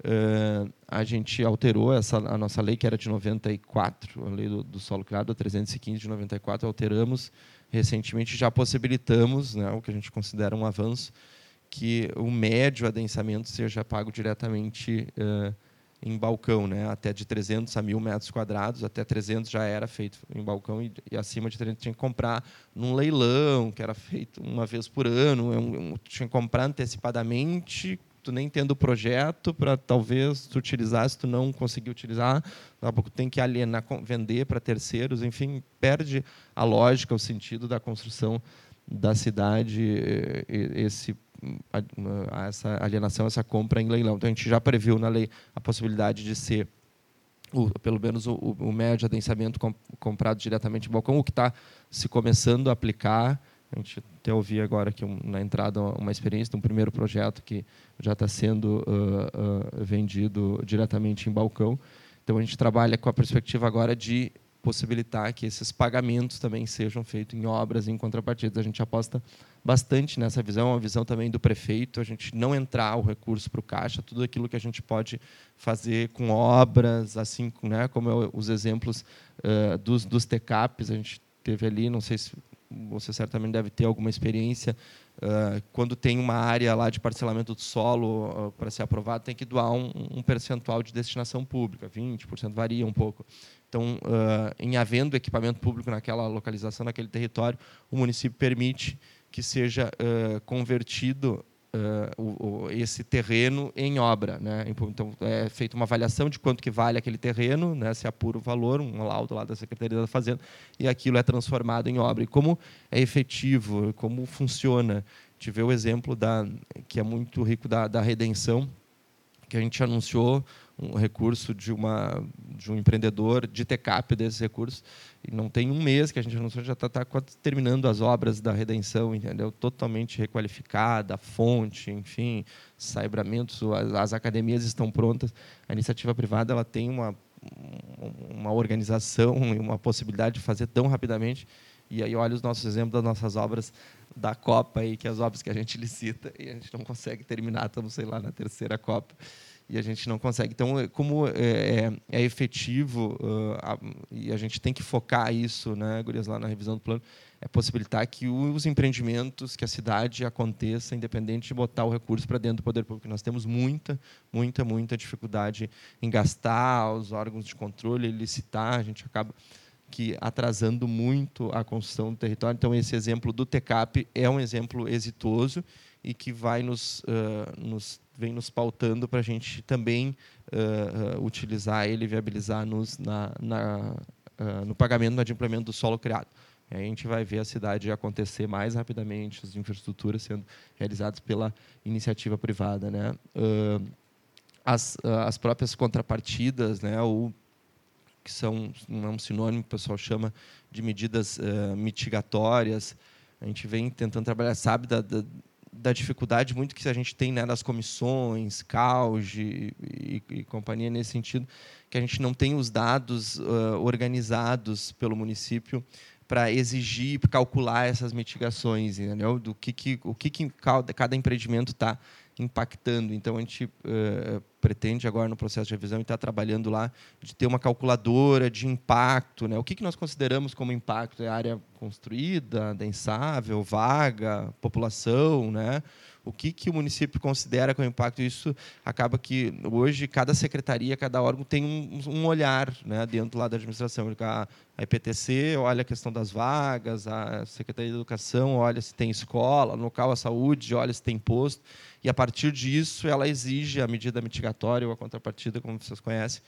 Speaker 5: Uh, a gente alterou essa a nossa lei que era de 94, a lei do, do solo criado, a 315 de 94, alteramos recentemente, já possibilitamos, né, o que a gente considera um avanço, que o médio adensamento seja pago diretamente uh, em balcão, né? até de 300 a 1.000 metros quadrados, até 300 já era feito em balcão e, e, acima de 300 tinha que comprar num leilão, que era feito uma vez por ano, é tinha que comprar antecipadamente, tu nem tendo o projeto para talvez tu utilizar, se tu não conseguir utilizar, pouco tem que alienar, vender para terceiros, enfim, perde a lógica, o sentido da construção da cidade, esse a, essa alienação, essa compra em leilão. Então, a gente já previu na lei a possibilidade de ser, o, pelo menos, o, o médio de adensamento com, comprado diretamente em balcão, o que está se começando a aplicar. A gente até ouvi agora aqui um, na entrada uma experiência de um primeiro projeto que já está sendo uh, uh, vendido diretamente em balcão. Então, a gente trabalha com a perspectiva agora de possibilitar que esses pagamentos também sejam feitos em obras, em contrapartidas. A gente aposta bastante nessa visão, uma visão também do prefeito, a gente não entrar o recurso para o caixa, tudo aquilo que a gente pode fazer com obras, assim, né, como os exemplos uh, dos, dos TECAPs, a gente teve ali, não sei se você certamente deve ter alguma experiência, uh, quando tem uma área lá de parcelamento do solo uh, para ser aprovado, tem que doar um, um percentual de destinação pública, 20%, varia um pouco. Então, uh, em havendo equipamento público naquela localização, naquele território, o município permite que seja uh, convertido uh, o, o, esse terreno em obra. Né? Então, é feita uma avaliação de quanto que vale aquele terreno, né? se apura o valor, um laudo lá da Secretaria da Fazenda, e aquilo é transformado em obra. E como é efetivo, como funciona. Tive o exemplo da, que é muito rico da, da redenção, que a gente anunciou um recurso de, uma, de um empreendedor de TECAP desses recursos. E não tem um mês que a gente anunciou, já está tá terminando as obras da redenção, entendeu? Totalmente requalificada, a fonte, enfim, cyberamentos, as, as academias estão prontas. A iniciativa privada ela tem uma, uma organização e uma possibilidade de fazer tão rapidamente. E aí olha os nossos exemplos das nossas obras da Copa, aí, que é as obras que a gente [laughs] licita, e a gente não consegue terminar, estamos, sei lá, na terceira Copa e a gente não consegue. Então, é, como é, é, é efetivo uh, a, e a gente tem que focar isso, né, Gurias, lá na revisão do plano, é possibilitar que os empreendimentos, que a cidade aconteça, independente de botar o recurso para dentro do poder público. Nós temos muita, muita, muita dificuldade em gastar os órgãos de controle, licitar, a gente acaba que atrasando muito a construção do território. Então, esse exemplo do TECAP é um exemplo exitoso e que vai nos, uh, nos vem nos pautando para a gente também uh, uh, utilizar ele, viabilizar nos, na, na, uh, no pagamento no adimplemento do solo criado. a gente vai ver a cidade acontecer mais rapidamente, as infraestruturas sendo realizadas pela iniciativa privada. Né? as, as próprias contrapartidas, né, ou que são não é um sinônimo que o pessoal chama de medidas mitigatórias, a gente vem tentando trabalhar, sabe, da, da da dificuldade muito que a gente tem né, nas comissões, CAUG e, e, companhia nesse sentido, que a gente não tem os dados uh, organizados pelo município para exigir, calcular essas mitigações, entendeu? Do que, que o que, que cada empreendimento está impactando. Então, a gente uh, pretende agora, no processo de revisão, estar trabalhando lá de ter uma calculadora de impacto. Né? O que, que nós consideramos como impacto? É área construída, densável, vaga, população, né? o que, que o município considera como impacto. Isso acaba que hoje cada secretaria, cada órgão tem um, um olhar né, dentro lá da administração. A, IPTC olha a questão das vagas, a Secretaria de Educação olha se tem escola, local a saúde olha se tem posto, e a partir disso ela exige a medida mitigatória ou a contrapartida, como vocês conhecem,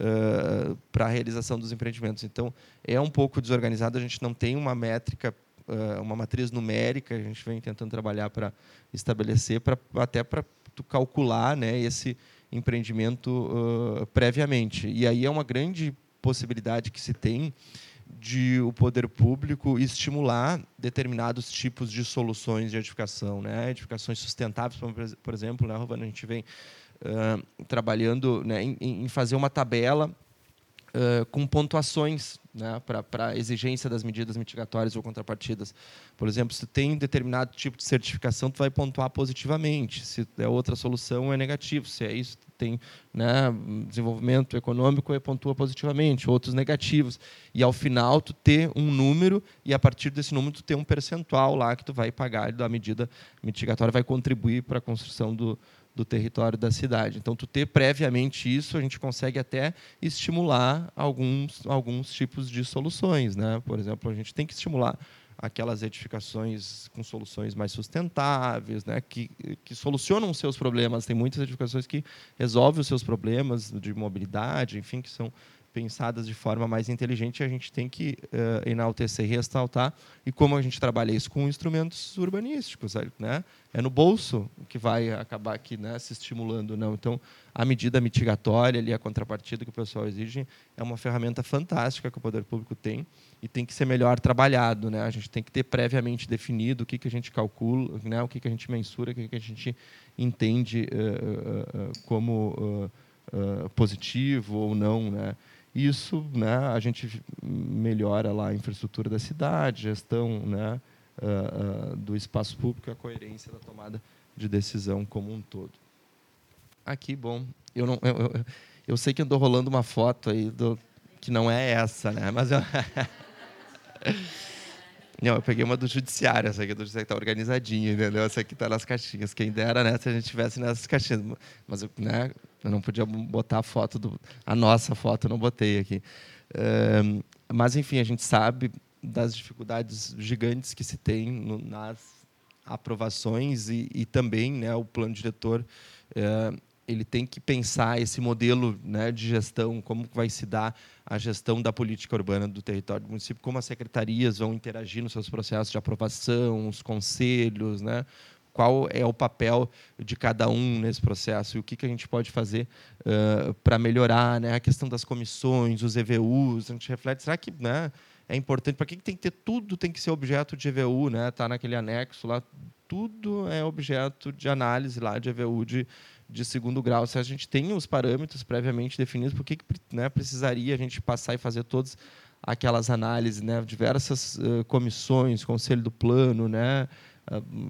Speaker 5: uh, para a realização dos empreendimentos. Então, é um pouco desorganizado, a gente não tem uma métrica uma matriz numérica, a gente vem tentando trabalhar para estabelecer, pra, até para calcular né, esse empreendimento uh, previamente. E aí é uma grande possibilidade que se tem de o poder público estimular determinados tipos de soluções de edificação, né? edificações sustentáveis, por exemplo, né, Rovana, a gente vem uh, trabalhando né, em, em, fazer uma tabela uh, com pontuações né, para a exigência das medidas mitigatórias ou contrapartidas. Por exemplo, se tem determinado tipo de certificação, tu vai pontuar positivamente. Se é outra solução, é negativo. Se é isso, tem né, desenvolvimento econômico, é pontua positivamente. Outros negativos. E ao final, tu ter um número e a partir desse número tu ter um percentual lá que tu vai pagar da medida mitigatória, vai contribuir para a construção do, do território da cidade. Então, tu ter previamente isso, a gente consegue até estimular alguns, alguns tipos de soluções. Né? Por exemplo, a gente tem que estimular aquelas edificações com soluções mais sustentáveis, né, que, que solucionam os seus problemas. Tem muitas edificações que resolvem os seus problemas de mobilidade, enfim, que são pensadas de forma mais inteligente, a gente tem que uh, enaltecer ressaltar. E como a gente trabalha isso com instrumentos urbanísticos, né? é no bolso que vai acabar aqui né, se estimulando. não. Então, a medida mitigatória, ali, a contrapartida que o pessoal exige, é uma ferramenta fantástica que o poder público tem e tem que ser melhor trabalhado. Né? A gente tem que ter previamente definido o que, que a gente calcula, né, o que, que a gente mensura, o que, que a gente entende uh, uh, como positivo ou não. Né? Isso, né, a gente melhora lá a infraestrutura da cidade, gestão né, uh, uh, do espaço público a coerência da tomada de decisão como um todo. Aqui, bom, eu não, eu, eu, eu sei que andou rolando uma foto aí do, que não é essa, né? Mas eu [laughs] Não, eu peguei uma do judiciário, essa aqui do judiciário está organizadinha, entendeu? Essa aqui está nas caixinhas. Quem dera, né, se a gente tivesse nessas caixinhas. Mas né, eu não podia botar a foto, do, a nossa foto, eu não botei aqui. Mas, enfim, a gente sabe das dificuldades gigantes que se tem no, nas aprovações e, e, também né, o plano diretor é, ele tem que pensar esse modelo né, de gestão, como vai se dar a gestão da política urbana do território do município, como as secretarias vão interagir nos seus processos de aprovação, os conselhos, né, qual é o papel de cada um nesse processo e o que, que a gente pode fazer uh, para melhorar né, a questão das comissões, os EVUs, a gente reflete, será que né, é importante, para que, que tem que ter tudo, tem que ser objeto de EVU, né, tá naquele anexo lá, tudo é objeto de análise lá de EVU de, de segundo grau. Se a gente tem os parâmetros previamente definidos, por que, que né, precisaria a gente passar e fazer todas aquelas análises, né, diversas uh, comissões, conselho do plano, né,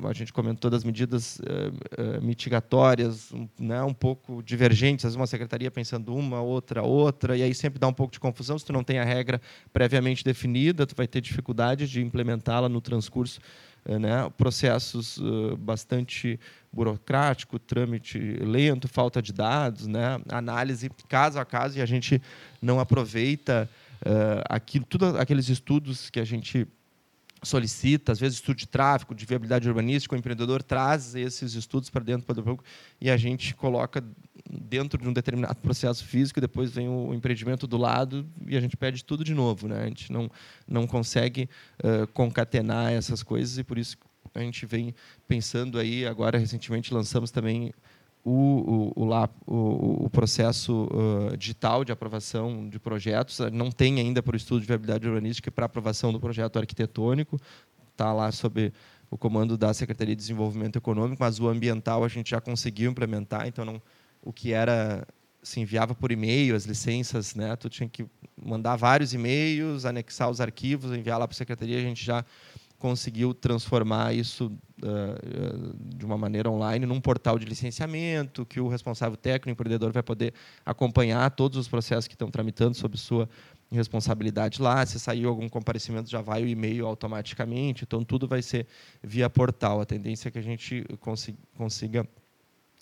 Speaker 5: a gente comentou das medidas uh, mitigatórias, um, né, um pouco divergentes, às vezes uma secretaria pensando uma, outra, outra, e aí sempre dá um pouco de confusão. Se tu não tem a regra previamente definida, tu vai ter dificuldade de implementá-la no transcurso eh, né, processos uh, bastante burocrático, trâmite lento, falta de dados, né, análise caso a caso, e a gente não aproveita uh, aquilo, tudo aqueles estudos que a gente solicita, às vezes estudo de tráfego, de viabilidade urbanística, o empreendedor traz esses estudos para dentro do poder público e a gente coloca dentro de um determinado processo físico, e depois vem o empreendimento do lado e a gente pede tudo de novo. Né? A gente não, não consegue uh, concatenar essas coisas e por isso a gente vem pensando aí, agora recentemente lançamos também o, o, o, o, processo uh, digital de aprovação de projetos. Não tem ainda para o estudo de viabilidade urbanística para aprovação do projeto arquitetônico. Está lá sob o comando da Secretaria de Desenvolvimento Econômico, mas o ambiental a gente já conseguiu implementar, então não, o que era se enviava por e-mail as licenças, né? Tu tinha que mandar vários e-mails, anexar os arquivos, enviar lá para a secretaria. A gente já conseguiu transformar isso uh, de uma maneira online num portal de licenciamento, que o responsável técnico, empreendedor, vai poder acompanhar todos os processos que estão tramitando sob sua responsabilidade lá. Se sair algum comparecimento, já vai o e-mail automaticamente. Então, tudo vai ser via portal. A tendência é que a gente consiga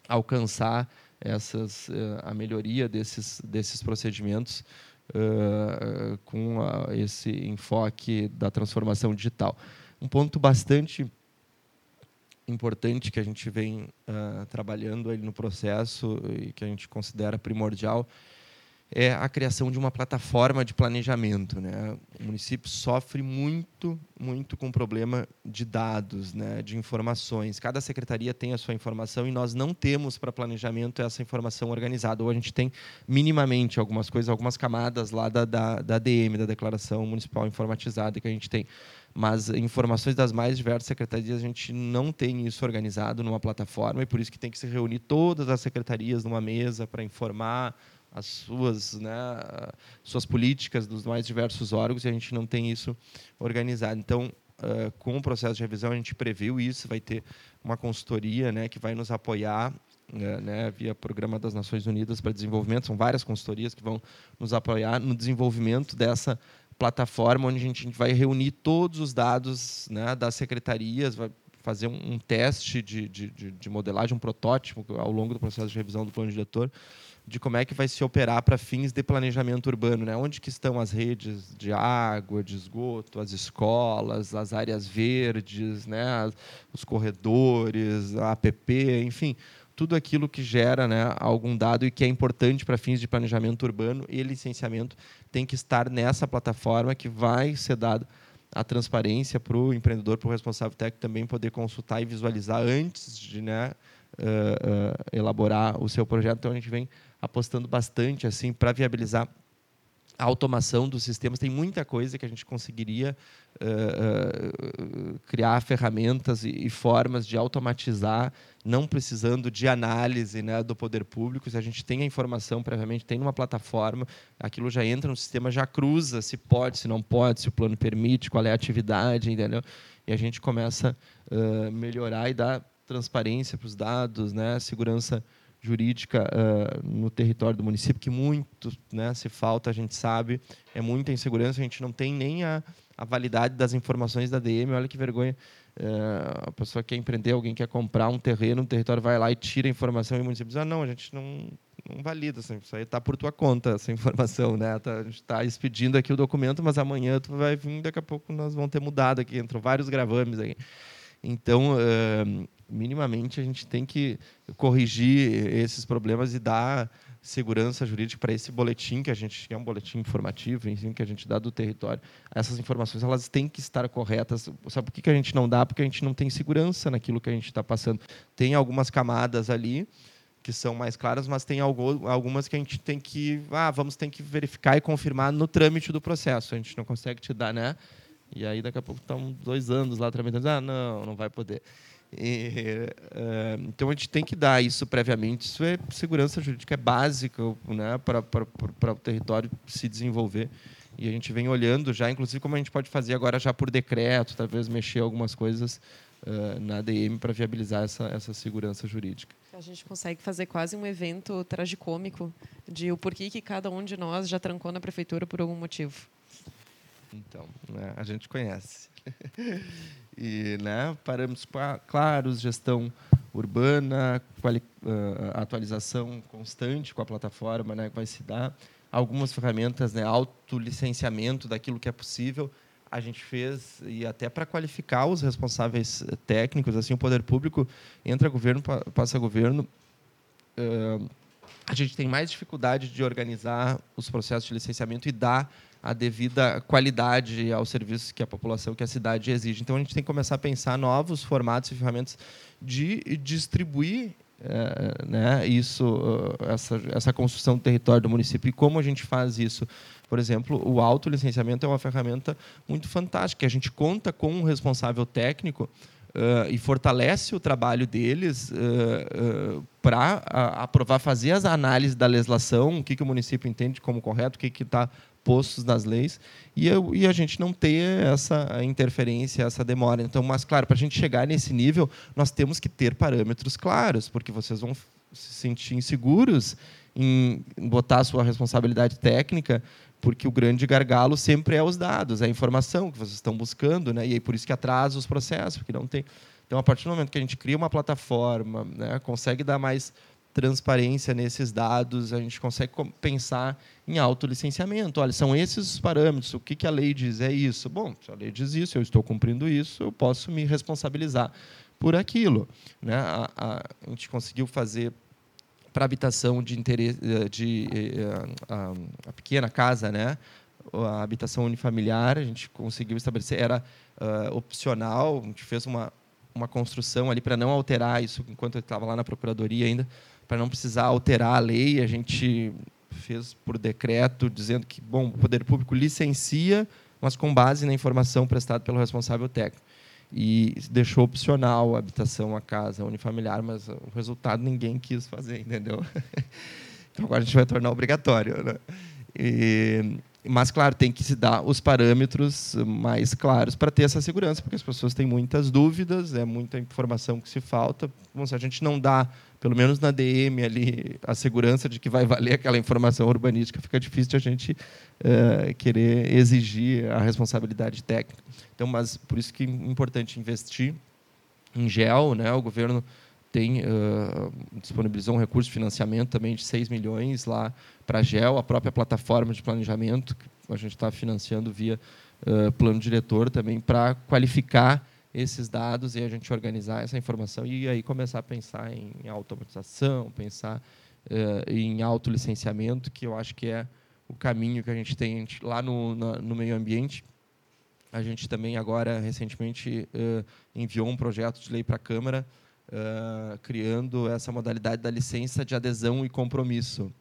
Speaker 5: alcançar essas, a melhoria desses, desses procedimentos uh, com a, esse enfoque da transformação digital. Um ponto bastante importante que a gente vem uh, trabalhando no processo e que a gente considera primordial é a criação de uma plataforma de planejamento. Né? O município sofre muito, muito com o problema de dados, né? de informações. Cada secretaria tem a sua informação e nós não temos para planejamento essa informação organizada. Ou a gente tem minimamente algumas coisas, algumas camadas lá da, da, da DM, da Declaração Municipal Informatizada, que a gente tem. Mas informações das mais diversas secretarias, a gente não tem isso organizado numa plataforma e por isso que tem que se reunir todas as secretarias numa mesa para informar as suas, né, suas políticas dos mais diversos órgãos e a gente não tem isso organizado. Então, uh, com o processo de revisão, a gente previu isso, vai ter uma consultoria né, que vai nos apoiar uh, né, via Programa das Nações Unidas para Desenvolvimento, são várias consultorias que vão nos apoiar no desenvolvimento dessa plataforma, onde a gente vai reunir todos os dados né, das secretarias, vai fazer um, teste de, de, de modelagem, um protótipo ao longo do processo de revisão do plano diretor, de como é que vai se operar para fins de planejamento urbano, né? Onde que estão as redes de água, de esgoto, as escolas, as áreas verdes, né? Os corredores, a APP, enfim, tudo aquilo que gera né, algum dado e que é importante para fins de planejamento urbano e licenciamento tem que estar nessa plataforma que vai ser dado a transparência para o empreendedor, para o responsável técnico também poder consultar e visualizar antes de né, uh, uh, elaborar o seu projeto. Então a gente vem apostando bastante assim para viabilizar a automação dos sistemas. Tem muita coisa que a gente conseguiria uh, uh, criar ferramentas e, e, formas de automatizar, não precisando de análise né, do poder público. Se a gente tem a informação previamente, tem uma plataforma, aquilo já entra no sistema, já cruza se pode, se não pode, se o plano permite, qual é a atividade, entendeu? E a gente começa a uh, melhorar e dar transparência para os dados, né, segurança jurídica uh, no território do município, que muito né, se falta, a gente sabe, é muita insegurança, a gente não tem nem a, a validade das informações da DM, olha que vergonha. Uh, a pessoa quer empreender, alguém quer comprar um terreno, um território vai lá e tira a informação e o município diz, ah, não, a gente não, não valida, assim, isso aí está por tua conta, essa informação, né? Tá, a gente está expedindo aqui o documento, mas amanhã tu vai vir, daqui a pouco nós vamos ter mudado aqui, entram vários gravames aí. Então, uh, minimamente, a gente tem que corrigir esses problemas e dar segurança jurídica para esse boletim que a gente que é um boletim informativo, enfim, que a gente dá do território. Essas informações elas têm que estar corretas. Sabe por que, que a gente não dá? Porque a gente não tem segurança naquilo que a gente está passando. Tem algumas camadas ali que são mais claras, mas tem algumas que a gente tem que, ah, vamos ter que verificar e confirmar no trâmite do processo. A gente não consegue te dar, né? E aí daqui a pouco estão dois anos lá tramitando, ah, não, não vai poder. E, uh, então a gente tem que dar isso previamente. Isso é segurança jurídica é básica né, para, o território se desenvolver. E a gente vem olhando já, inclusive como a gente pode fazer agora já por decreto, talvez mexer algumas coisas uh, na ADM para viabilizar essa, essa segurança jurídica.
Speaker 3: A gente consegue fazer quase um evento tragicômico de o porquê que cada um de nós já trancou na prefeitura por algum motivo.
Speaker 5: Então, né, a gente conhece. [laughs] e né, parâmetros claros, gestão urbana, quali, uh, atualização constante com a plataforma né, que vai se dar, algumas ferramentas, né, autolicenciamento daquilo que é possível. A gente fez, e até para qualificar os responsáveis técnicos, assim, o poder público entra governo, passa governo. Uh, a gente tem mais dificuldade de organizar os processos de licenciamento e dar a devida qualidade aos serviços que a população, que a cidade exige. Então, a gente tem que começar a pensar novos formatos e ferramentas de distribuir é, né, isso, essa, essa construção do território do município. E como a gente faz isso? Por exemplo, o autolicenciamento é uma ferramenta muito fantástica. A gente conta com um responsável técnico Uh, e fortalece o trabalho deles uh, uh, para aprovar, fazer as análises da legislação, o que, que o município entende como correto, o que está postos nas leis e, eu, e a gente não ter essa interferência, essa demora. Então, mas claro, para a gente chegar nesse nível, nós temos que ter parâmetros claros, porque vocês vão se sentir inseguros em botar a sua responsabilidade técnica, porque o grande gargalo sempre é os dados, é a informação que vocês estão buscando, né? E aí por isso que atrasa os processos, porque não tem. Então, a partir do momento que a gente cria uma plataforma, né, consegue dar mais transparência nesses dados, a gente consegue pensar em autolicenciamento. Olha, são esses os parâmetros, o que, que a lei diz? É isso. Bom, se a lei diz isso, eu estou cumprindo isso, eu posso me responsabilizar por aquilo. Né? A, a, gente conseguiu fazer para habitação de interesse eh, de, eh, a, a, pequena casa, né? A habitação unifamiliar, a gente conseguiu estabelecer era uh, opcional, a gente fez uma uma construção ali para não alterar isso enquanto eu estava lá na procuradoria ainda, para não precisar alterar a lei, a gente fez por decreto dizendo que bom, o poder público licencia, mas com base na informação prestada pelo responsável técnico e deixou opcional a habitação, a casa unifamiliar, mas o resultado ninguém quis fazer, entendeu? [laughs] Então agora a gente vai tornar obrigatório. Né? E, mas, claro, tem que se dar os parâmetros mais claros para ter essa segurança, porque as pessoas têm muitas dúvidas, é muita informação que se falta. Bom, se a gente não dá, pelo menos na DM ali, a segurança de que vai valer aquela informação urbanística, fica difícil a gente uh, querer exigir a responsabilidade técnica. Então, mas por isso que é importante investir em gel, né? O governo tem uh, disponibilizou um recurso de financiamento também de 6 milhões lá para GEL, a própria plataforma de planejamento que a gente está financiando via uh, plano diretor também para qualificar esses dados e a gente organizar essa informação e aí começar a pensar em automatização, pensar uh, em autolicenciamento, que eu acho que é o caminho que a gente tem lá no, no meio ambiente. A gente também agora recentemente uh, enviou um projeto de lei para a Câmara uh, criando essa modalidade da licença de adesão e compromisso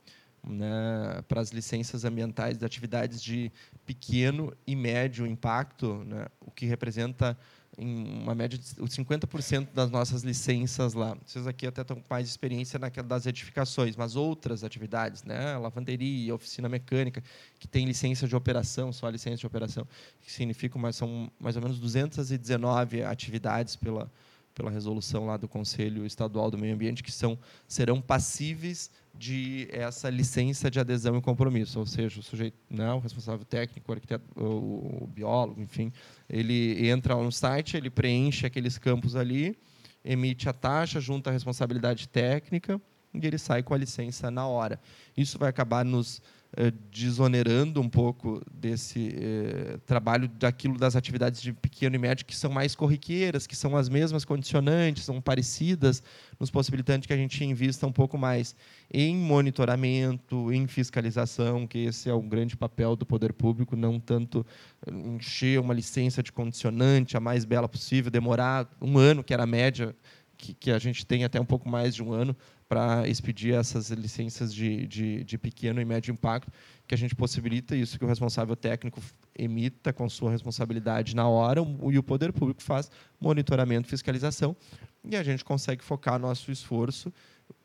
Speaker 5: né, para as licenças ambientais de atividades de pequeno e médio impacto, né, o que representa em uma média de 50% das nossas licenças lá. Vocês aqui até estão com mais experiência naquela das edificações, mas outras atividades, né, lavanderia, oficina mecânica, que tem licença de operação, só licença de operação, que significa mais são mais ou menos 219 atividades pela pela resolução lá do Conselho Estadual do Meio Ambiente que são serão passíveis de essa licença de adesão e compromisso, ou seja, o sujeito, né, o responsável técnico, o arquiteto, o, o biólogo, enfim, ele entra no site, ele preenche aqueles campos ali, emite a taxa, junta a responsabilidade técnica e ele sai com a licença na hora. Isso vai acabar nos desonerando um pouco desse eh, trabalho daquilo das atividades de pequeno e médio que são mais corriqueiras, que são as mesmas condicionantes, são parecidas, nos possibilitando que a gente invista um pouco mais em monitoramento, em fiscalização, que esse é o grande papel do poder público, não tanto encher uma licença de condicionante a mais bela possível, demorar um ano, que era a média que a gente tem até um pouco mais de um ano para expedir essas licenças de, de, de, pequeno e médio impacto, que a gente possibilita isso, que o responsável técnico emita com sua responsabilidade na hora e o poder público faz monitoramento e fiscalização e a gente consegue focar nosso esforço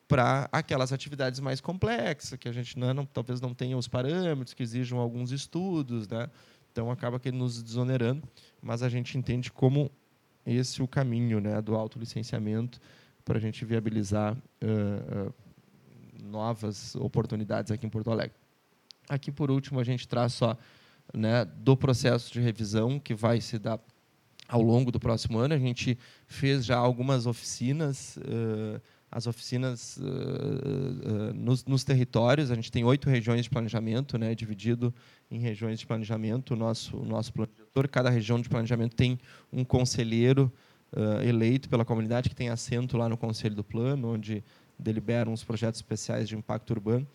Speaker 5: para aquelas atividades mais complexas, que a gente não, não, talvez não tenha os parâmetros, que exijam alguns estudos, né? então acaba que nos desonerando, mas a gente entende como esse o caminho né, do autolicenciamento para a gente viabilizar uh, uh, novas oportunidades aqui em Porto Alegre. Aqui, por último, a gente traz só né, do processo de revisão que vai se dar ao longo do próximo ano. A gente fez já algumas oficinas, uh, as oficinas nos, nos, territórios. A gente tem oito regiões de planejamento, né, dividido em regiões de planejamento. O nosso, o nosso planejador, cada região de planejamento tem um conselheiro uh, eleito pela comunidade, que tem assento lá no Conselho do Plano, onde deliberam os projetos especiais de impacto urbano.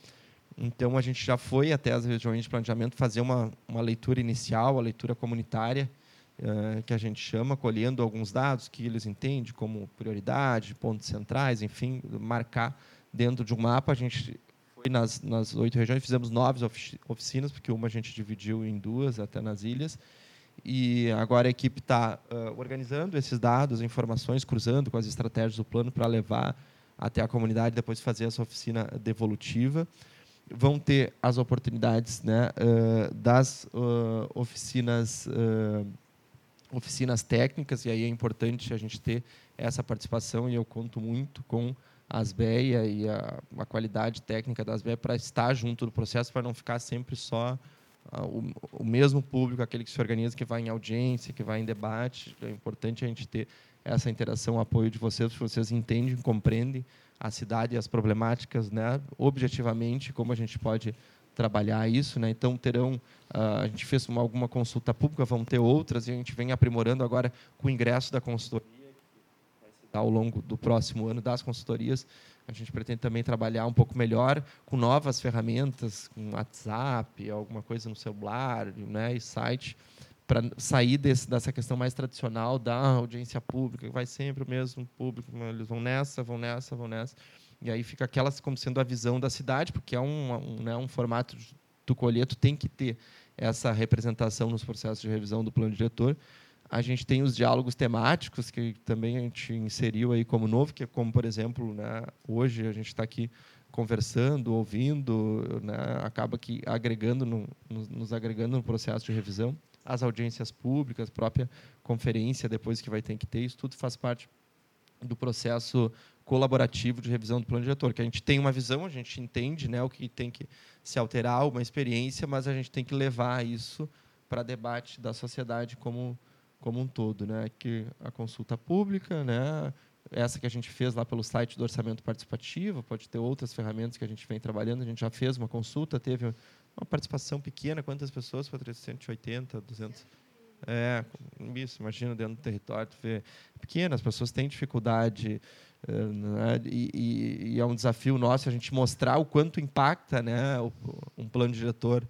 Speaker 5: Então, a gente já foi até as regiões de planejamento fazer uma, uma leitura inicial, a leitura comunitária, uh, que a gente chama, colhendo alguns dados que eles entendem como prioridade, pontos centrais, enfim, marcar dentro de um mapa. A gente foi nas, nas oito regiões, fizemos nove oficinas, porque uma a gente dividiu em duas, até nas ilhas, e agora a equipe está uh, organizando esses dados, informações, cruzando com as estratégias do plano para levar até a comunidade depois fazer essa oficina devolutiva. vão ter as oportunidades né, uh, das uh, oficinas oficinas técnicas e aí é importante a gente ter essa participação e eu conto muito com a Asbeia e a, a qualidade técnica da Asbeia para estar junto do processo para não ficar sempre só o, o, mesmo público aquele que se organiza que vai em audiência que vai em debate é importante a gente ter essa interação o apoio de vocês porque vocês entendem compreendem a cidade e as problemáticas, né, objetivamente, como a gente pode trabalhar isso, né? Então terão, a gente fez uma, alguma consulta pública, vão ter outras e a gente vem aprimorando agora com o ingresso da consultoria ao longo do próximo ano das consultorias. A gente pretende também trabalhar um pouco melhor com novas ferramentas, com WhatsApp, alguma coisa no celular, né, e site para sair desse, dessa questão mais tradicional da audiência pública, que vai sempre o mesmo público, eles vão nessa, vão nessa, vão nessa. E aí fica aquela como sendo a visão da cidade, porque é um, um, né, um formato do colheto, tem que ter essa representação nos processos de revisão do plano diretor. A gente tem os diálogos temáticos, que também a gente inseriu aí como novo, que é como, por exemplo, né, hoje a gente está aqui conversando, ouvindo, né, acaba que agregando no, nos agregando no processo de revisão as audiências públicas, própria conferência depois que vai ter que ter, isso tudo faz parte do processo colaborativo de revisão do plano diretor, que a gente tem uma visão, a gente entende né, o que tem que se alterar, uma experiência, mas a gente tem que levar isso para debate da sociedade como, como um todo. Né? Que a consulta pública, né, essa que a gente fez lá pelo site do orçamento participativo, pode ter outras ferramentas que a gente vem trabalhando, a gente já fez uma consulta, teve uma participação pequena, quantas pessoas? Foi 380, 200? É, isso, imagina dentro do território, tu vê, pequenas, as pessoas têm dificuldade, eh, né? e, e, e, é um desafio nosso a gente mostrar o quanto impacta né, um plano diretor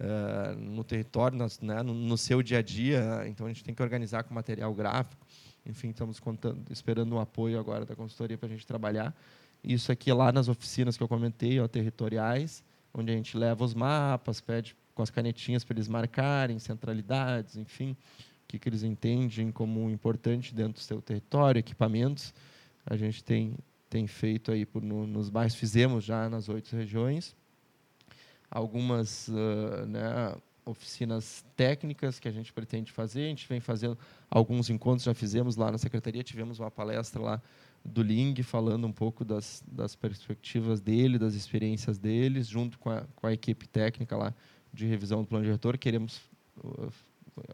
Speaker 5: uh, no território, né, no, no, seu dia a dia, então a gente tem que organizar com material gráfico, enfim, estamos contando, esperando um apoio agora da consultoria para a gente trabalhar. Isso aqui lá nas oficinas que eu comentei, ó, territoriais, onde a gente leva os mapas, pede com as canetinhas para eles marcarem centralidades, enfim, o que, que eles entendem como importante dentro do seu território, equipamentos. A gente tem, tem feito aí por, no, nos bairros, fizemos já nas oito regiões, algumas uh, né, oficinas técnicas que a gente pretende fazer, a gente vem fazendo alguns encontros, já fizemos lá na secretaria, tivemos uma palestra lá do Ling, falando um pouco das, das perspectivas dele, das experiências deles, junto com a, com a equipe técnica lá de revisão do plano diretor. Queremos uh,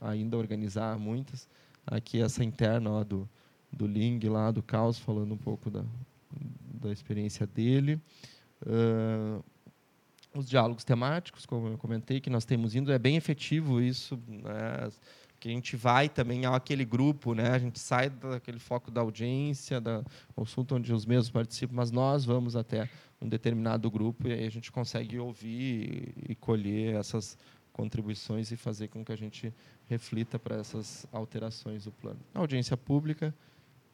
Speaker 5: ainda organizar muitas. Aqui essa interna ó, do, do Ling, lá do Caos, falando um pouco da, da experiência dele. Uh, os diálogos temáticos, como eu comentei, que nós temos indo, é bem efetivo isso. Né? que a gente vai também aquele grupo, né? A gente sai daquele foco da audiência, da consulta onde os mesmos participam, mas nós vamos até um determinado grupo e aí a gente consegue ouvir e, colher essas contribuições e fazer com que a gente reflita para essas alterações do plano. A audiência pública,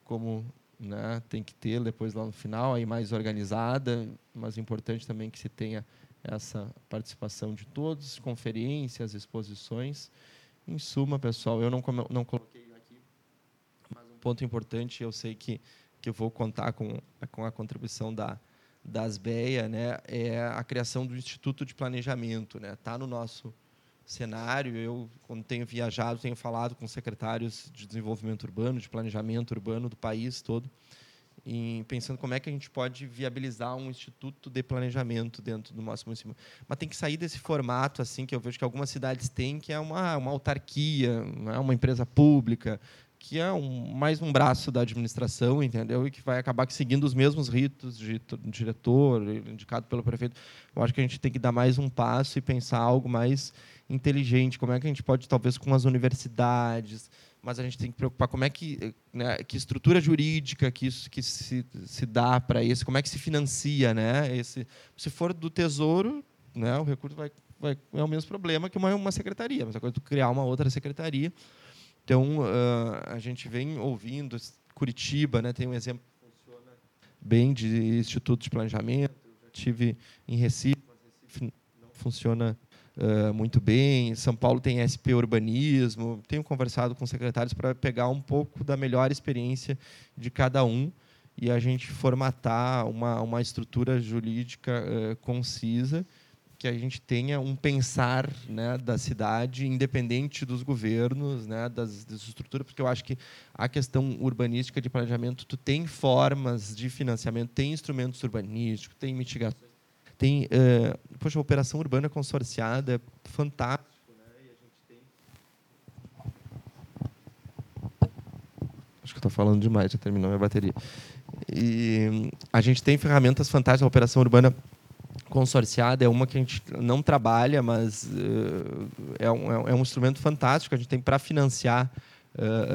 Speaker 5: como né, tem que ter depois lá no final, aí mais organizada, mas importante também que se tenha essa participação de todos, conferências, exposições. Em suma, pessoal, eu não, não coloquei aqui, mas um ponto importante, eu sei que, que eu vou contar com, com a contribuição da, das BEA, né, é a criação do Instituto de Planejamento. Está né, tá no nosso cenário. Eu, quando tenho viajado, tenho falado com secretários de desenvolvimento urbano, de planejamento urbano do país todo, em pensando como é que a gente pode viabilizar um instituto de planejamento dentro do nosso município. Mas tem que sair desse formato assim que eu vejo que algumas cidades têm, que é uma, uma autarquia, é uma empresa pública, que é um, mais um braço da administração, entendeu? E que vai acabar seguindo os mesmos ritos de diretor, indicado pelo prefeito. Eu acho que a gente tem que dar mais um passo e pensar algo mais inteligente. Como é que a gente pode, talvez, com as universidades, mas a gente tem que preocupar como é que, né, que estrutura jurídica que isso que se, se dá para isso, como é que se financia, né? Esse, se for do tesouro, né, o recurso vai, vai é o mesmo problema que uma, uma secretaria, mas a coisa é criar uma outra secretaria. Então uh, a gente vem ouvindo Curitiba, né, tem um exemplo que funciona bem de instituto de planejamento. Eu já tive em Recife, mas Recife não funciona muito bem. São Paulo tem SP Urbanismo. Tenho conversado com secretários para pegar um pouco da melhor experiência de cada um e a gente formatar uma, uma estrutura jurídica uh, concisa que a gente tenha um pensar né, da cidade independente dos governos, né, das, das estruturas, porque eu acho que a questão urbanística de planejamento, tu tem formas de financiamento, tem instrumentos urbanísticos, tem mitigação, tem, uh, poxa, a operação urbana consorciada fantástico, Acho que estou falando demais, já terminou minha bateria. E a gente tem ferramentas fantásticas. A operação urbana consorciada é uma que a gente não trabalha, mas uh, é, um, é um instrumento fantástico que a gente tem para financiar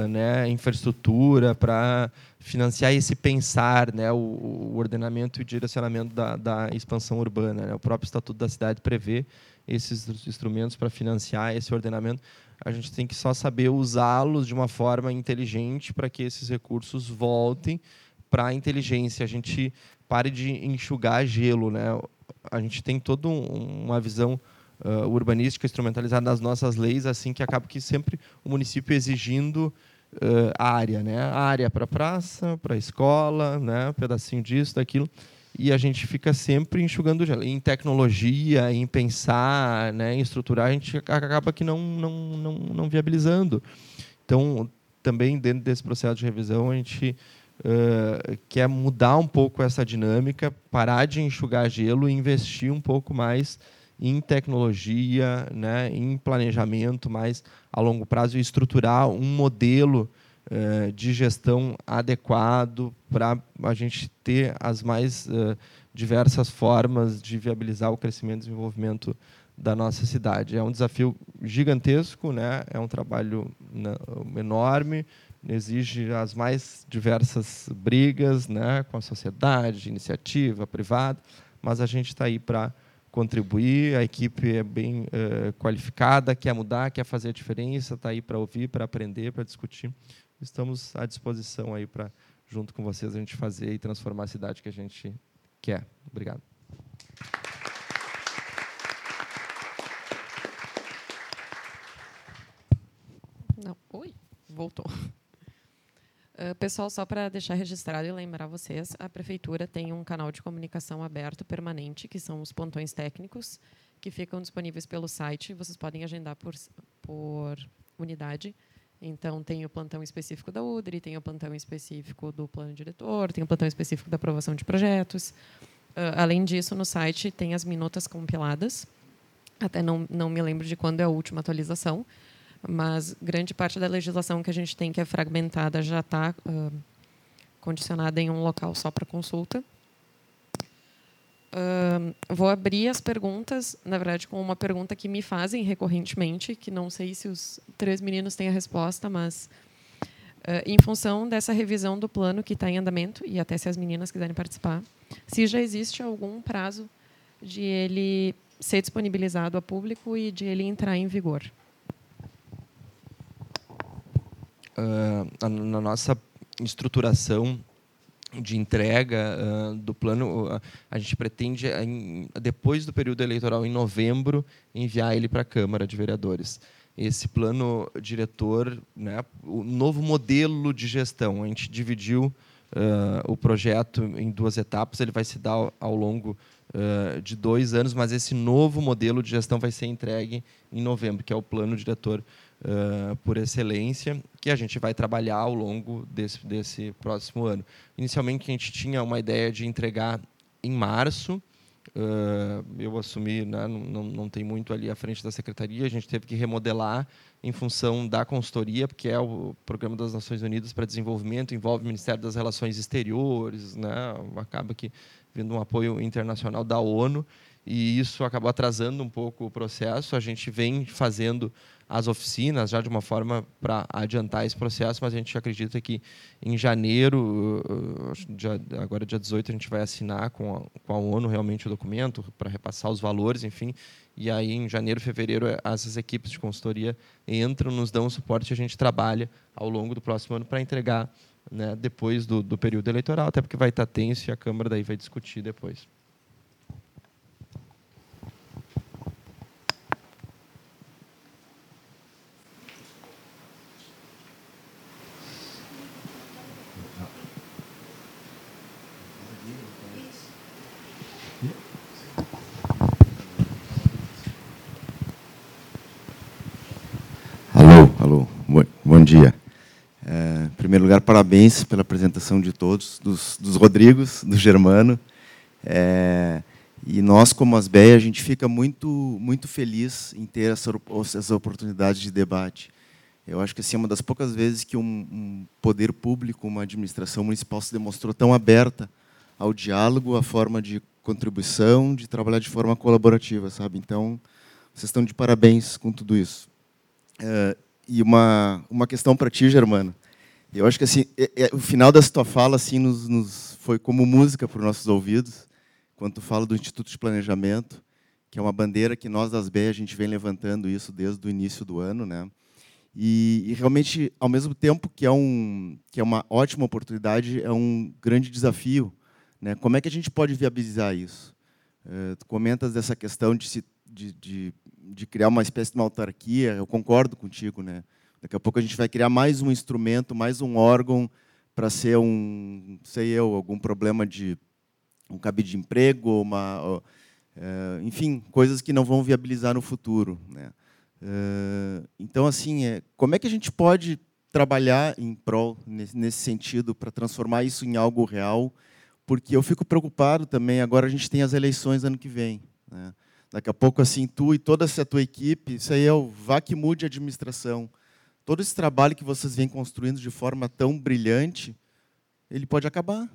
Speaker 5: né, infraestrutura, para financiar esse pensar, né, o, o, ordenamento e direcionamento da, da expansão urbana. Né? O próprio Estatuto da Cidade prevê esses instrumentos para financiar esse ordenamento. A gente tem que só saber usá-los de uma forma inteligente para que esses recursos voltem para a inteligência. A gente pare de enxugar gelo, né? A gente tem toda um, uma visão uh, urbanística instrumentalizada nas nossas leis, assim que acaba que sempre o município exigindo uh, área, né? Área para praça, para escola, né? Um pedacinho disso, daquilo e a gente fica sempre enxugando gelo. Em tecnologia, em pensar, né, em estruturar, a gente acaba que não, não, não, não viabilizando. Então, também dentro desse processo de revisão, a gente uh, quer mudar um pouco essa dinâmica, parar de enxugar gelo e investir um pouco mais em tecnologia, né, em planejamento mais a longo prazo e estruturar um modelo uh, de gestão adequado para a gente ter as mais uh, diversas formas de viabilizar o crescimento e desenvolvimento da nossa cidade. É um desafio gigantesco, né? é um trabalho né, enorme, exige as mais diversas brigas né, com a sociedade, iniciativa privada, mas a gente está aí para contribuir, a equipe é bem uh, qualificada, quer mudar, quer fazer a diferença, está aí para ouvir, para aprender, para discutir. Estamos à disposição aí para, junto com vocês, a gente fazer e transformar a cidade que a gente quer. Obrigado.
Speaker 3: Não. Oi, voltou. Uh, pessoal, só para deixar registrado e lembrar vocês, a prefeitura tem um canal de comunicação aberto permanente, que são os pontões técnicos, que ficam disponíveis pelo site. Vocês podem agendar por, por unidade. Então, tem o plantão específico da UDRI, tem o plantão específico do plano diretor, tem o plantão específico da aprovação de projetos. Uh, além disso, no site tem as minutas compiladas. Até não, não me lembro de quando é a última atualização, mas grande parte da legislação que a gente tem que é fragmentada já está uh, condicionada em um local só para consulta. Uh, vou abrir as perguntas, na verdade, com uma pergunta que me fazem recorrentemente, que não sei se os três meninos têm a resposta, mas uh, em função dessa revisão do plano que está em andamento, e até se as meninas quiserem participar, se já existe algum prazo de ele ser disponibilizado a público e de ele entrar em vigor.
Speaker 5: Uh, na nossa estruturação de entrega uh, do plano, uh, a gente pretende, em, depois do período eleitoral, em novembro, enviar ele para a Câmara de Vereadores. Esse plano diretor, né, o novo modelo de gestão, a gente dividiu uh, o projeto em duas etapas, ele vai se dar ao, longo de dois anos, mas esse novo modelo de gestão vai ser entregue em novembro, que é o plano diretor por excelência, que a gente vai trabalhar ao longo desse, desse próximo ano. Inicialmente, a gente tinha uma ideia de entregar em março, Uh, eu assumi, né, não, não tem muito ali à frente da secretaria, a gente teve que remodelar em função da consultoria, porque é o Programa das Nações Unidas para Desenvolvimento, envolve o Ministério das Relações Exteriores, né, acaba que vindo um apoio internacional da ONU, e isso acabou atrasando um pouco o processo. A gente vem fazendo as oficinas já de uma forma para adiantar esse processo, mas a gente acredita que em janeiro, dia, agora dia 18, a gente vai assinar com a, com a ONU realmente o documento para repassar os valores, enfim, e aí em janeiro, fevereiro, essas equipes de consultoria entram, nos dão suporte e a gente trabalha ao longo do próximo ano para entregar né, depois do, do período eleitoral, até porque vai estar tenso e a Câmara daí vai discutir depois.
Speaker 6: dia. É, em primeiro lugar, parabéns pela apresentação de todos, dos, dos Rodrigos, do Germano. É, e nós, como Asbeia, a gente fica muito, muito feliz em ter essa, essa oportunidade de debate. Eu acho que assim, é uma das poucas vezes que um, um poder público, uma administração municipal se demonstrou tão aberta ao diálogo, à forma de contribuição, de trabalhar de forma colaborativa, sabe? Então, vocês estão de parabéns com tudo isso. É, e uma, uma questão para ti, Germano. Eu acho que assim, é, é, o final dessa tua fala assim, nos, nos foi como música para os nossos ouvidos, quando tu fala do Instituto de Planejamento, que é uma bandeira que nós das BE a gente vem levantando isso desde o início do ano, né? E, e, realmente, ao mesmo tempo que é, um, que é uma ótima oportunidade, é um grande desafio. Né? Como é que a gente pode viabilizar isso? Uh, tu comentas dessa questão de, se, de, de, de, criar uma espécie de uma autarquia, eu concordo contigo. Né? Daqui a pouco a gente vai criar mais um instrumento, mais um órgão para ser um, sei eu, algum problema de um cabide de emprego, uma, uh, enfim, coisas que não vão viabilizar no futuro. Né? então, assim, é, como é que a gente pode trabalhar em prol nesse, sentido para transformar isso em algo real? Porque eu fico preocupado também. Agora a gente tem as eleições ano que vem. Né? Daqui a pouco, assim, tu e toda essa tua equipe, isso aí é o vá que mude a administração. Todo esse trabalho que vocês vêm construindo de forma tão brilhante, ele pode acabar.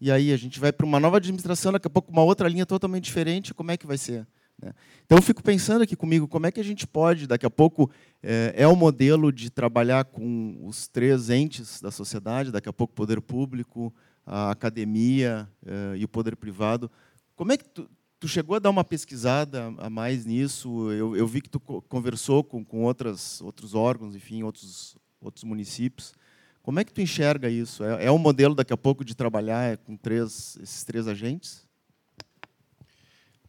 Speaker 6: E aí a gente vai para uma nova administração, daqui a pouco uma outra linha totalmente diferente, como é que vai ser? Né? Então, eu fico pensando aqui comigo, como é que a gente pode, daqui a pouco, é, é o modelo de trabalhar com os três entes da sociedade, daqui a pouco o poder público, a academia é, e o poder privado. Como é que tu, tu, chegou a dar uma pesquisada a mais nisso? Eu, eu vi que tu conversou com, com outras, outros órgãos, enfim, outros, outros municípios. Como é que tu enxerga isso? É, é um modelo, daqui a pouco, de trabalhar com três, esses três agentes?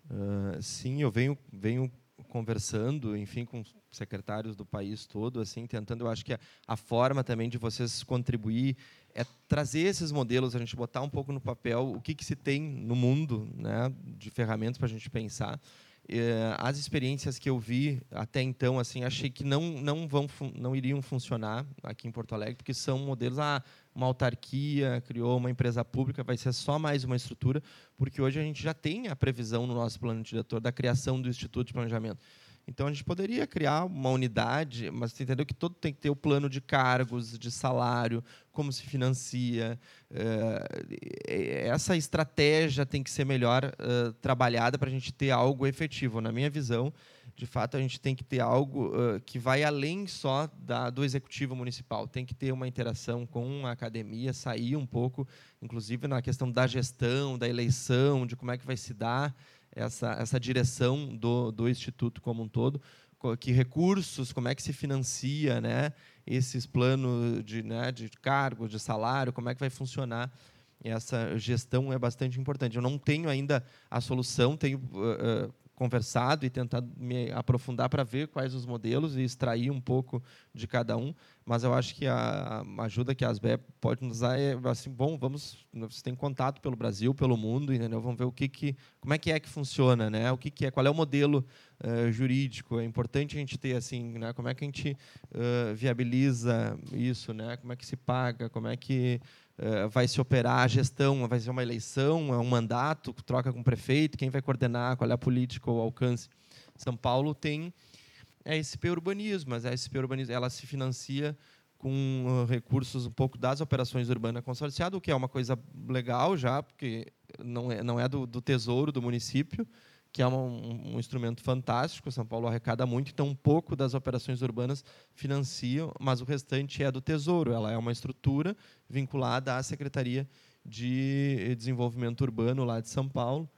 Speaker 5: Uh, sim, eu venho, venho conversando, enfim, com secretários do país todo, assim, tentando, eu acho que a, a, forma também de vocês contribuir é trazer esses modelos, a gente botar um pouco no papel o que, que se tem no mundo, né, de ferramentas para a gente pensar. Eh, as experiências que eu vi até então, assim, achei que não não vão não iriam funcionar aqui em Porto Alegre, porque são modelos ah, uma autarquia criou uma empresa pública, vai ser só mais uma estrutura, porque hoje a gente já tem a previsão no nosso plano diretor da criação do Instituto de Planejamento. Então a gente poderia criar uma unidade, mas você entendeu que todo tem que ter o plano de cargos, de salário, como se financia. Eh, essa estratégia tem que ser melhor eh, trabalhada para a gente ter algo efetivo. Na minha visão, de fato, a gente tem que ter algo que vai além só da, do executivo municipal. Tem que ter uma interação com a academia, sair um pouco, inclusive na questão da gestão, da eleição, de como é que vai se dar essa, essa direção do, do Instituto como um todo, que recursos, como é que se financia né, esses planos de, né, de cargo, de salário, como é que vai funcionar essa gestão é bastante importante. Eu não tenho ainda a solução, tenho uh, uh, conversado e tentado me aprofundar para ver quais os modelos e extrair um pouco de cada um, mas eu acho que a, ajuda que a ASBE pode nos dar é assim, bom, vamos, você tem contato pelo Brasil, pelo mundo, entendeu? Vamos ver o que que, como é que é que funciona, né? O que que é, qual é o modelo uh, jurídico? É importante a gente ter assim, né? Como é que a gente uh, viabiliza isso, né? Como é que se paga? Como é que Uh, vai se operar a gestão, vai ser uma eleição, é um mandato, troca com o prefeito, quem vai coordenar, qual é a política ou alcance. São Paulo tem a SP Urbanismo, mas a SP Urbanismo ela se financia com uh, recursos um pouco das operações urbanas consorciadas, o que é uma coisa legal já, porque não é, não é do, do tesouro do município, que é um, um, instrumento fantástico. São Paulo arrecada muito, então um pouco das operações urbanas financiam, mas o restante é do Tesouro. Ela é uma estrutura vinculada à Secretaria de Desenvolvimento Urbano lá de São Paulo.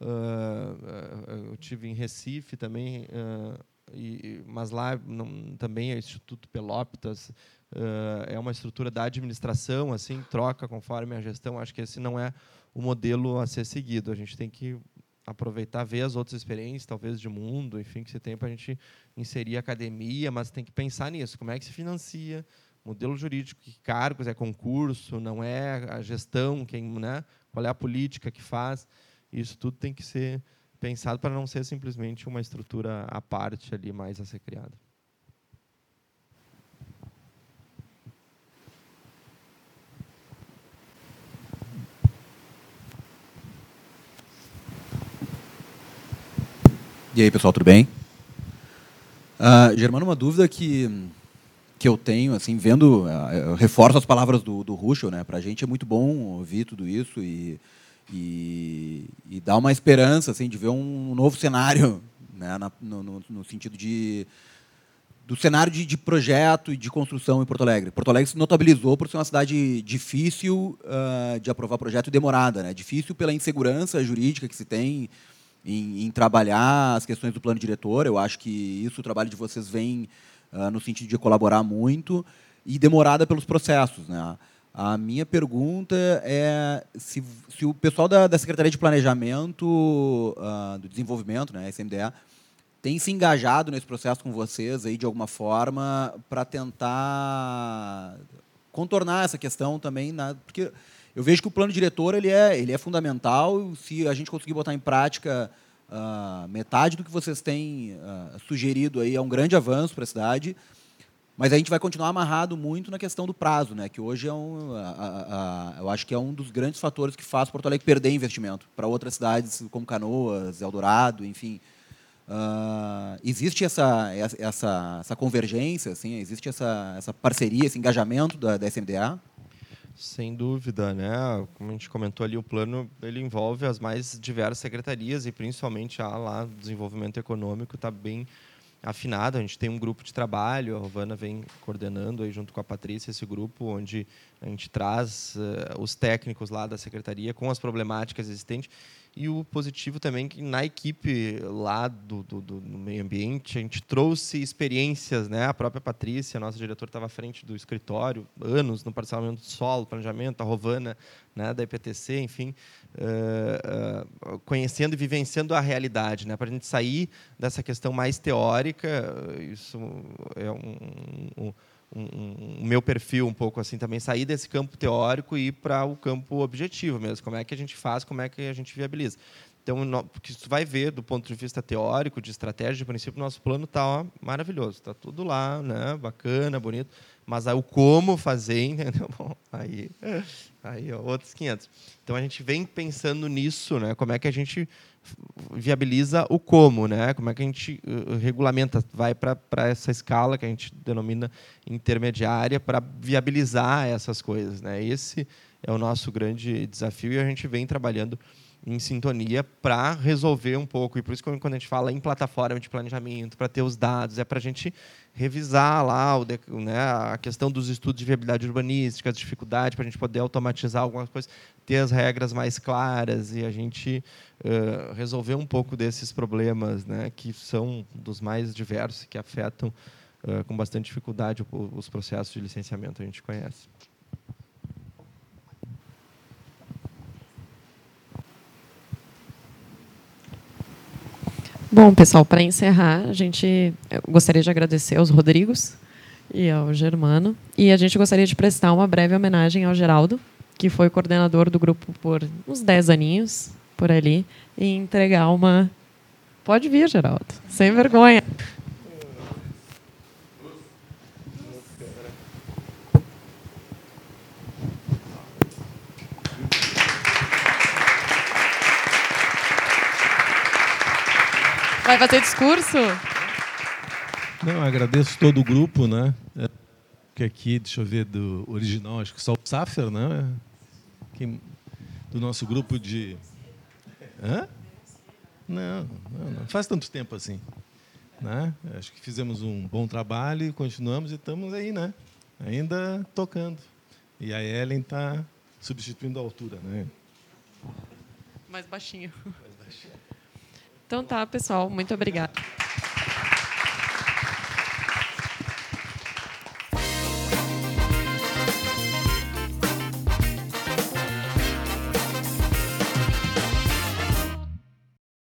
Speaker 5: Uh, eu tive em Recife também, uh, e, mas lá não, também é o Instituto Pelopitas. Uh, é uma estrutura da administração, assim troca conforme a gestão. Acho que esse não é o modelo a ser seguido. A gente tem que aproveitar, ver as outras experiências, talvez de mundo, enfim, que você tem para a gente inserir academia, mas tem que pensar nisso, como é que se financia, modelo jurídico, que cargos, é concurso, não é a gestão, quem, né, qual é a política que faz, isso tudo tem que ser pensado para não ser simplesmente uma estrutura à parte ali mais a ser criada.
Speaker 7: E aí, pessoal, tudo bem? Uh, Germano, uma dúvida que, que eu tenho, assim, vendo, ah, eu reforço as palavras do, do Ruxo, né? Para a gente é muito bom ouvir tudo isso e e, e dar uma esperança, assim, de ver um novo cenário, [laughs] né? Na, no, no, no sentido de do cenário de, de, projeto e de construção em Porto Alegre. Porto Alegre se notabilizou por ser uma cidade difícil uh, de aprovar projeto e demorada, né? Difícil pela insegurança jurídica que se tem em, em, trabalhar as questões do plano diretor. Eu acho que isso, o trabalho de vocês vem uh, no sentido de colaborar muito e demorada pelos processos, né? A minha pergunta é se, se o pessoal da, da Secretaria de Planejamento uh, do Desenvolvimento, né, SMDA, tem se engajado nesse processo com vocês aí de alguma forma para tentar contornar essa questão também, na, porque eu vejo que o plano diretor ele é, ele é fundamental. Se a gente conseguir botar em prática uh, metade do que vocês têm uh, sugerido aí, é um grande avanço para a cidade. Mas a gente vai continuar amarrado muito na questão do prazo, né? que hoje é um, a, a, eu acho que é um dos grandes fatores que faz Porto Alegre perder investimento para outras cidades como Canoas, Eldorado, enfim. Uh, existe essa, essa, essa convergência, assim, existe essa, essa parceria, esse engajamento da, da SMDA?
Speaker 5: Sem dúvida, né? Como a gente comentou ali, o plano ele envolve as mais diversas secretarias e principalmente a lá desenvolvimento econômico está bem afinado. A gente tem um grupo de trabalho, a Rovana vem coordenando aí junto com a Patrícia esse grupo, onde a gente traz uh, os técnicos lá da secretaria com as problemáticas existentes e o positivo também é que na equipe lá do, do, do, meio ambiente, a gente trouxe experiências, né? A própria Patrícia, nossa diretora, estava à frente do escritório, anos no parcelamento de solo, planejamento, a Rovana, né, da IPTC, enfim, uh, uh, conhecendo e vivenciando a realidade, né? Para a gente sair dessa questão mais teórica, isso é um, um um, um, meu perfil um pouco assim também sair desse campo teórico e ir para o campo objetivo mesmo. Como é que a gente faz como é que a gente viabiliza. Então porque tu vai ver do ponto de vista teórico de estratégia de princípio nosso plano está maravilhoso. Está tudo lá né bacana bonito. Mas aí o como fazer [laughs] entendeu? Bom, aí aí ó, outros 500 então a gente vem pensando nisso né? Como é que a gente viabiliza o como, né? Como é que a gente uh, regulamenta, vai para essa escala que a gente denomina intermediária para viabilizar essas coisas, né? Esse é o nosso grande desafio e a gente vem trabalhando em sintonia para resolver um pouco. E por isso que quando a gente fala em plataforma de planejamento, para ter os dados, é para a gente revisar lá o, né, a questão dos estudos de viabilidade urbanística, as dificuldades, para a gente poder automatizar algumas coisas, ter as regras mais claras e a gente uh, resolver um pouco desses problemas, né, que são dos mais diversos, que afetam uh, com bastante dificuldade os processos de licenciamento, a gente conhece.
Speaker 3: Bom, pessoal, para encerrar, a gente gostaria de agradecer aos Rodrigos e ao Germano. E a gente gostaria de prestar uma breve homenagem ao Geraldo, que foi coordenador do grupo por uns 10 aninhos, por ali, e entregar uma. Pode vir, Geraldo, sem vergonha. Vai fazer discurso?
Speaker 8: Não, agradeço todo o grupo, né? É, que aqui, deixa eu ver, do original, acho que só o Safer, né? Quem, do nosso grupo de. Hã? Não, não, não faz tanto tempo assim. Né? Acho que fizemos um bom trabalho e continuamos e estamos aí, né? Ainda tocando. E a Ellen está substituindo a altura, né?
Speaker 3: Mais baixinho. Mais baixinho. Então tá, pessoal. Muito obrigada.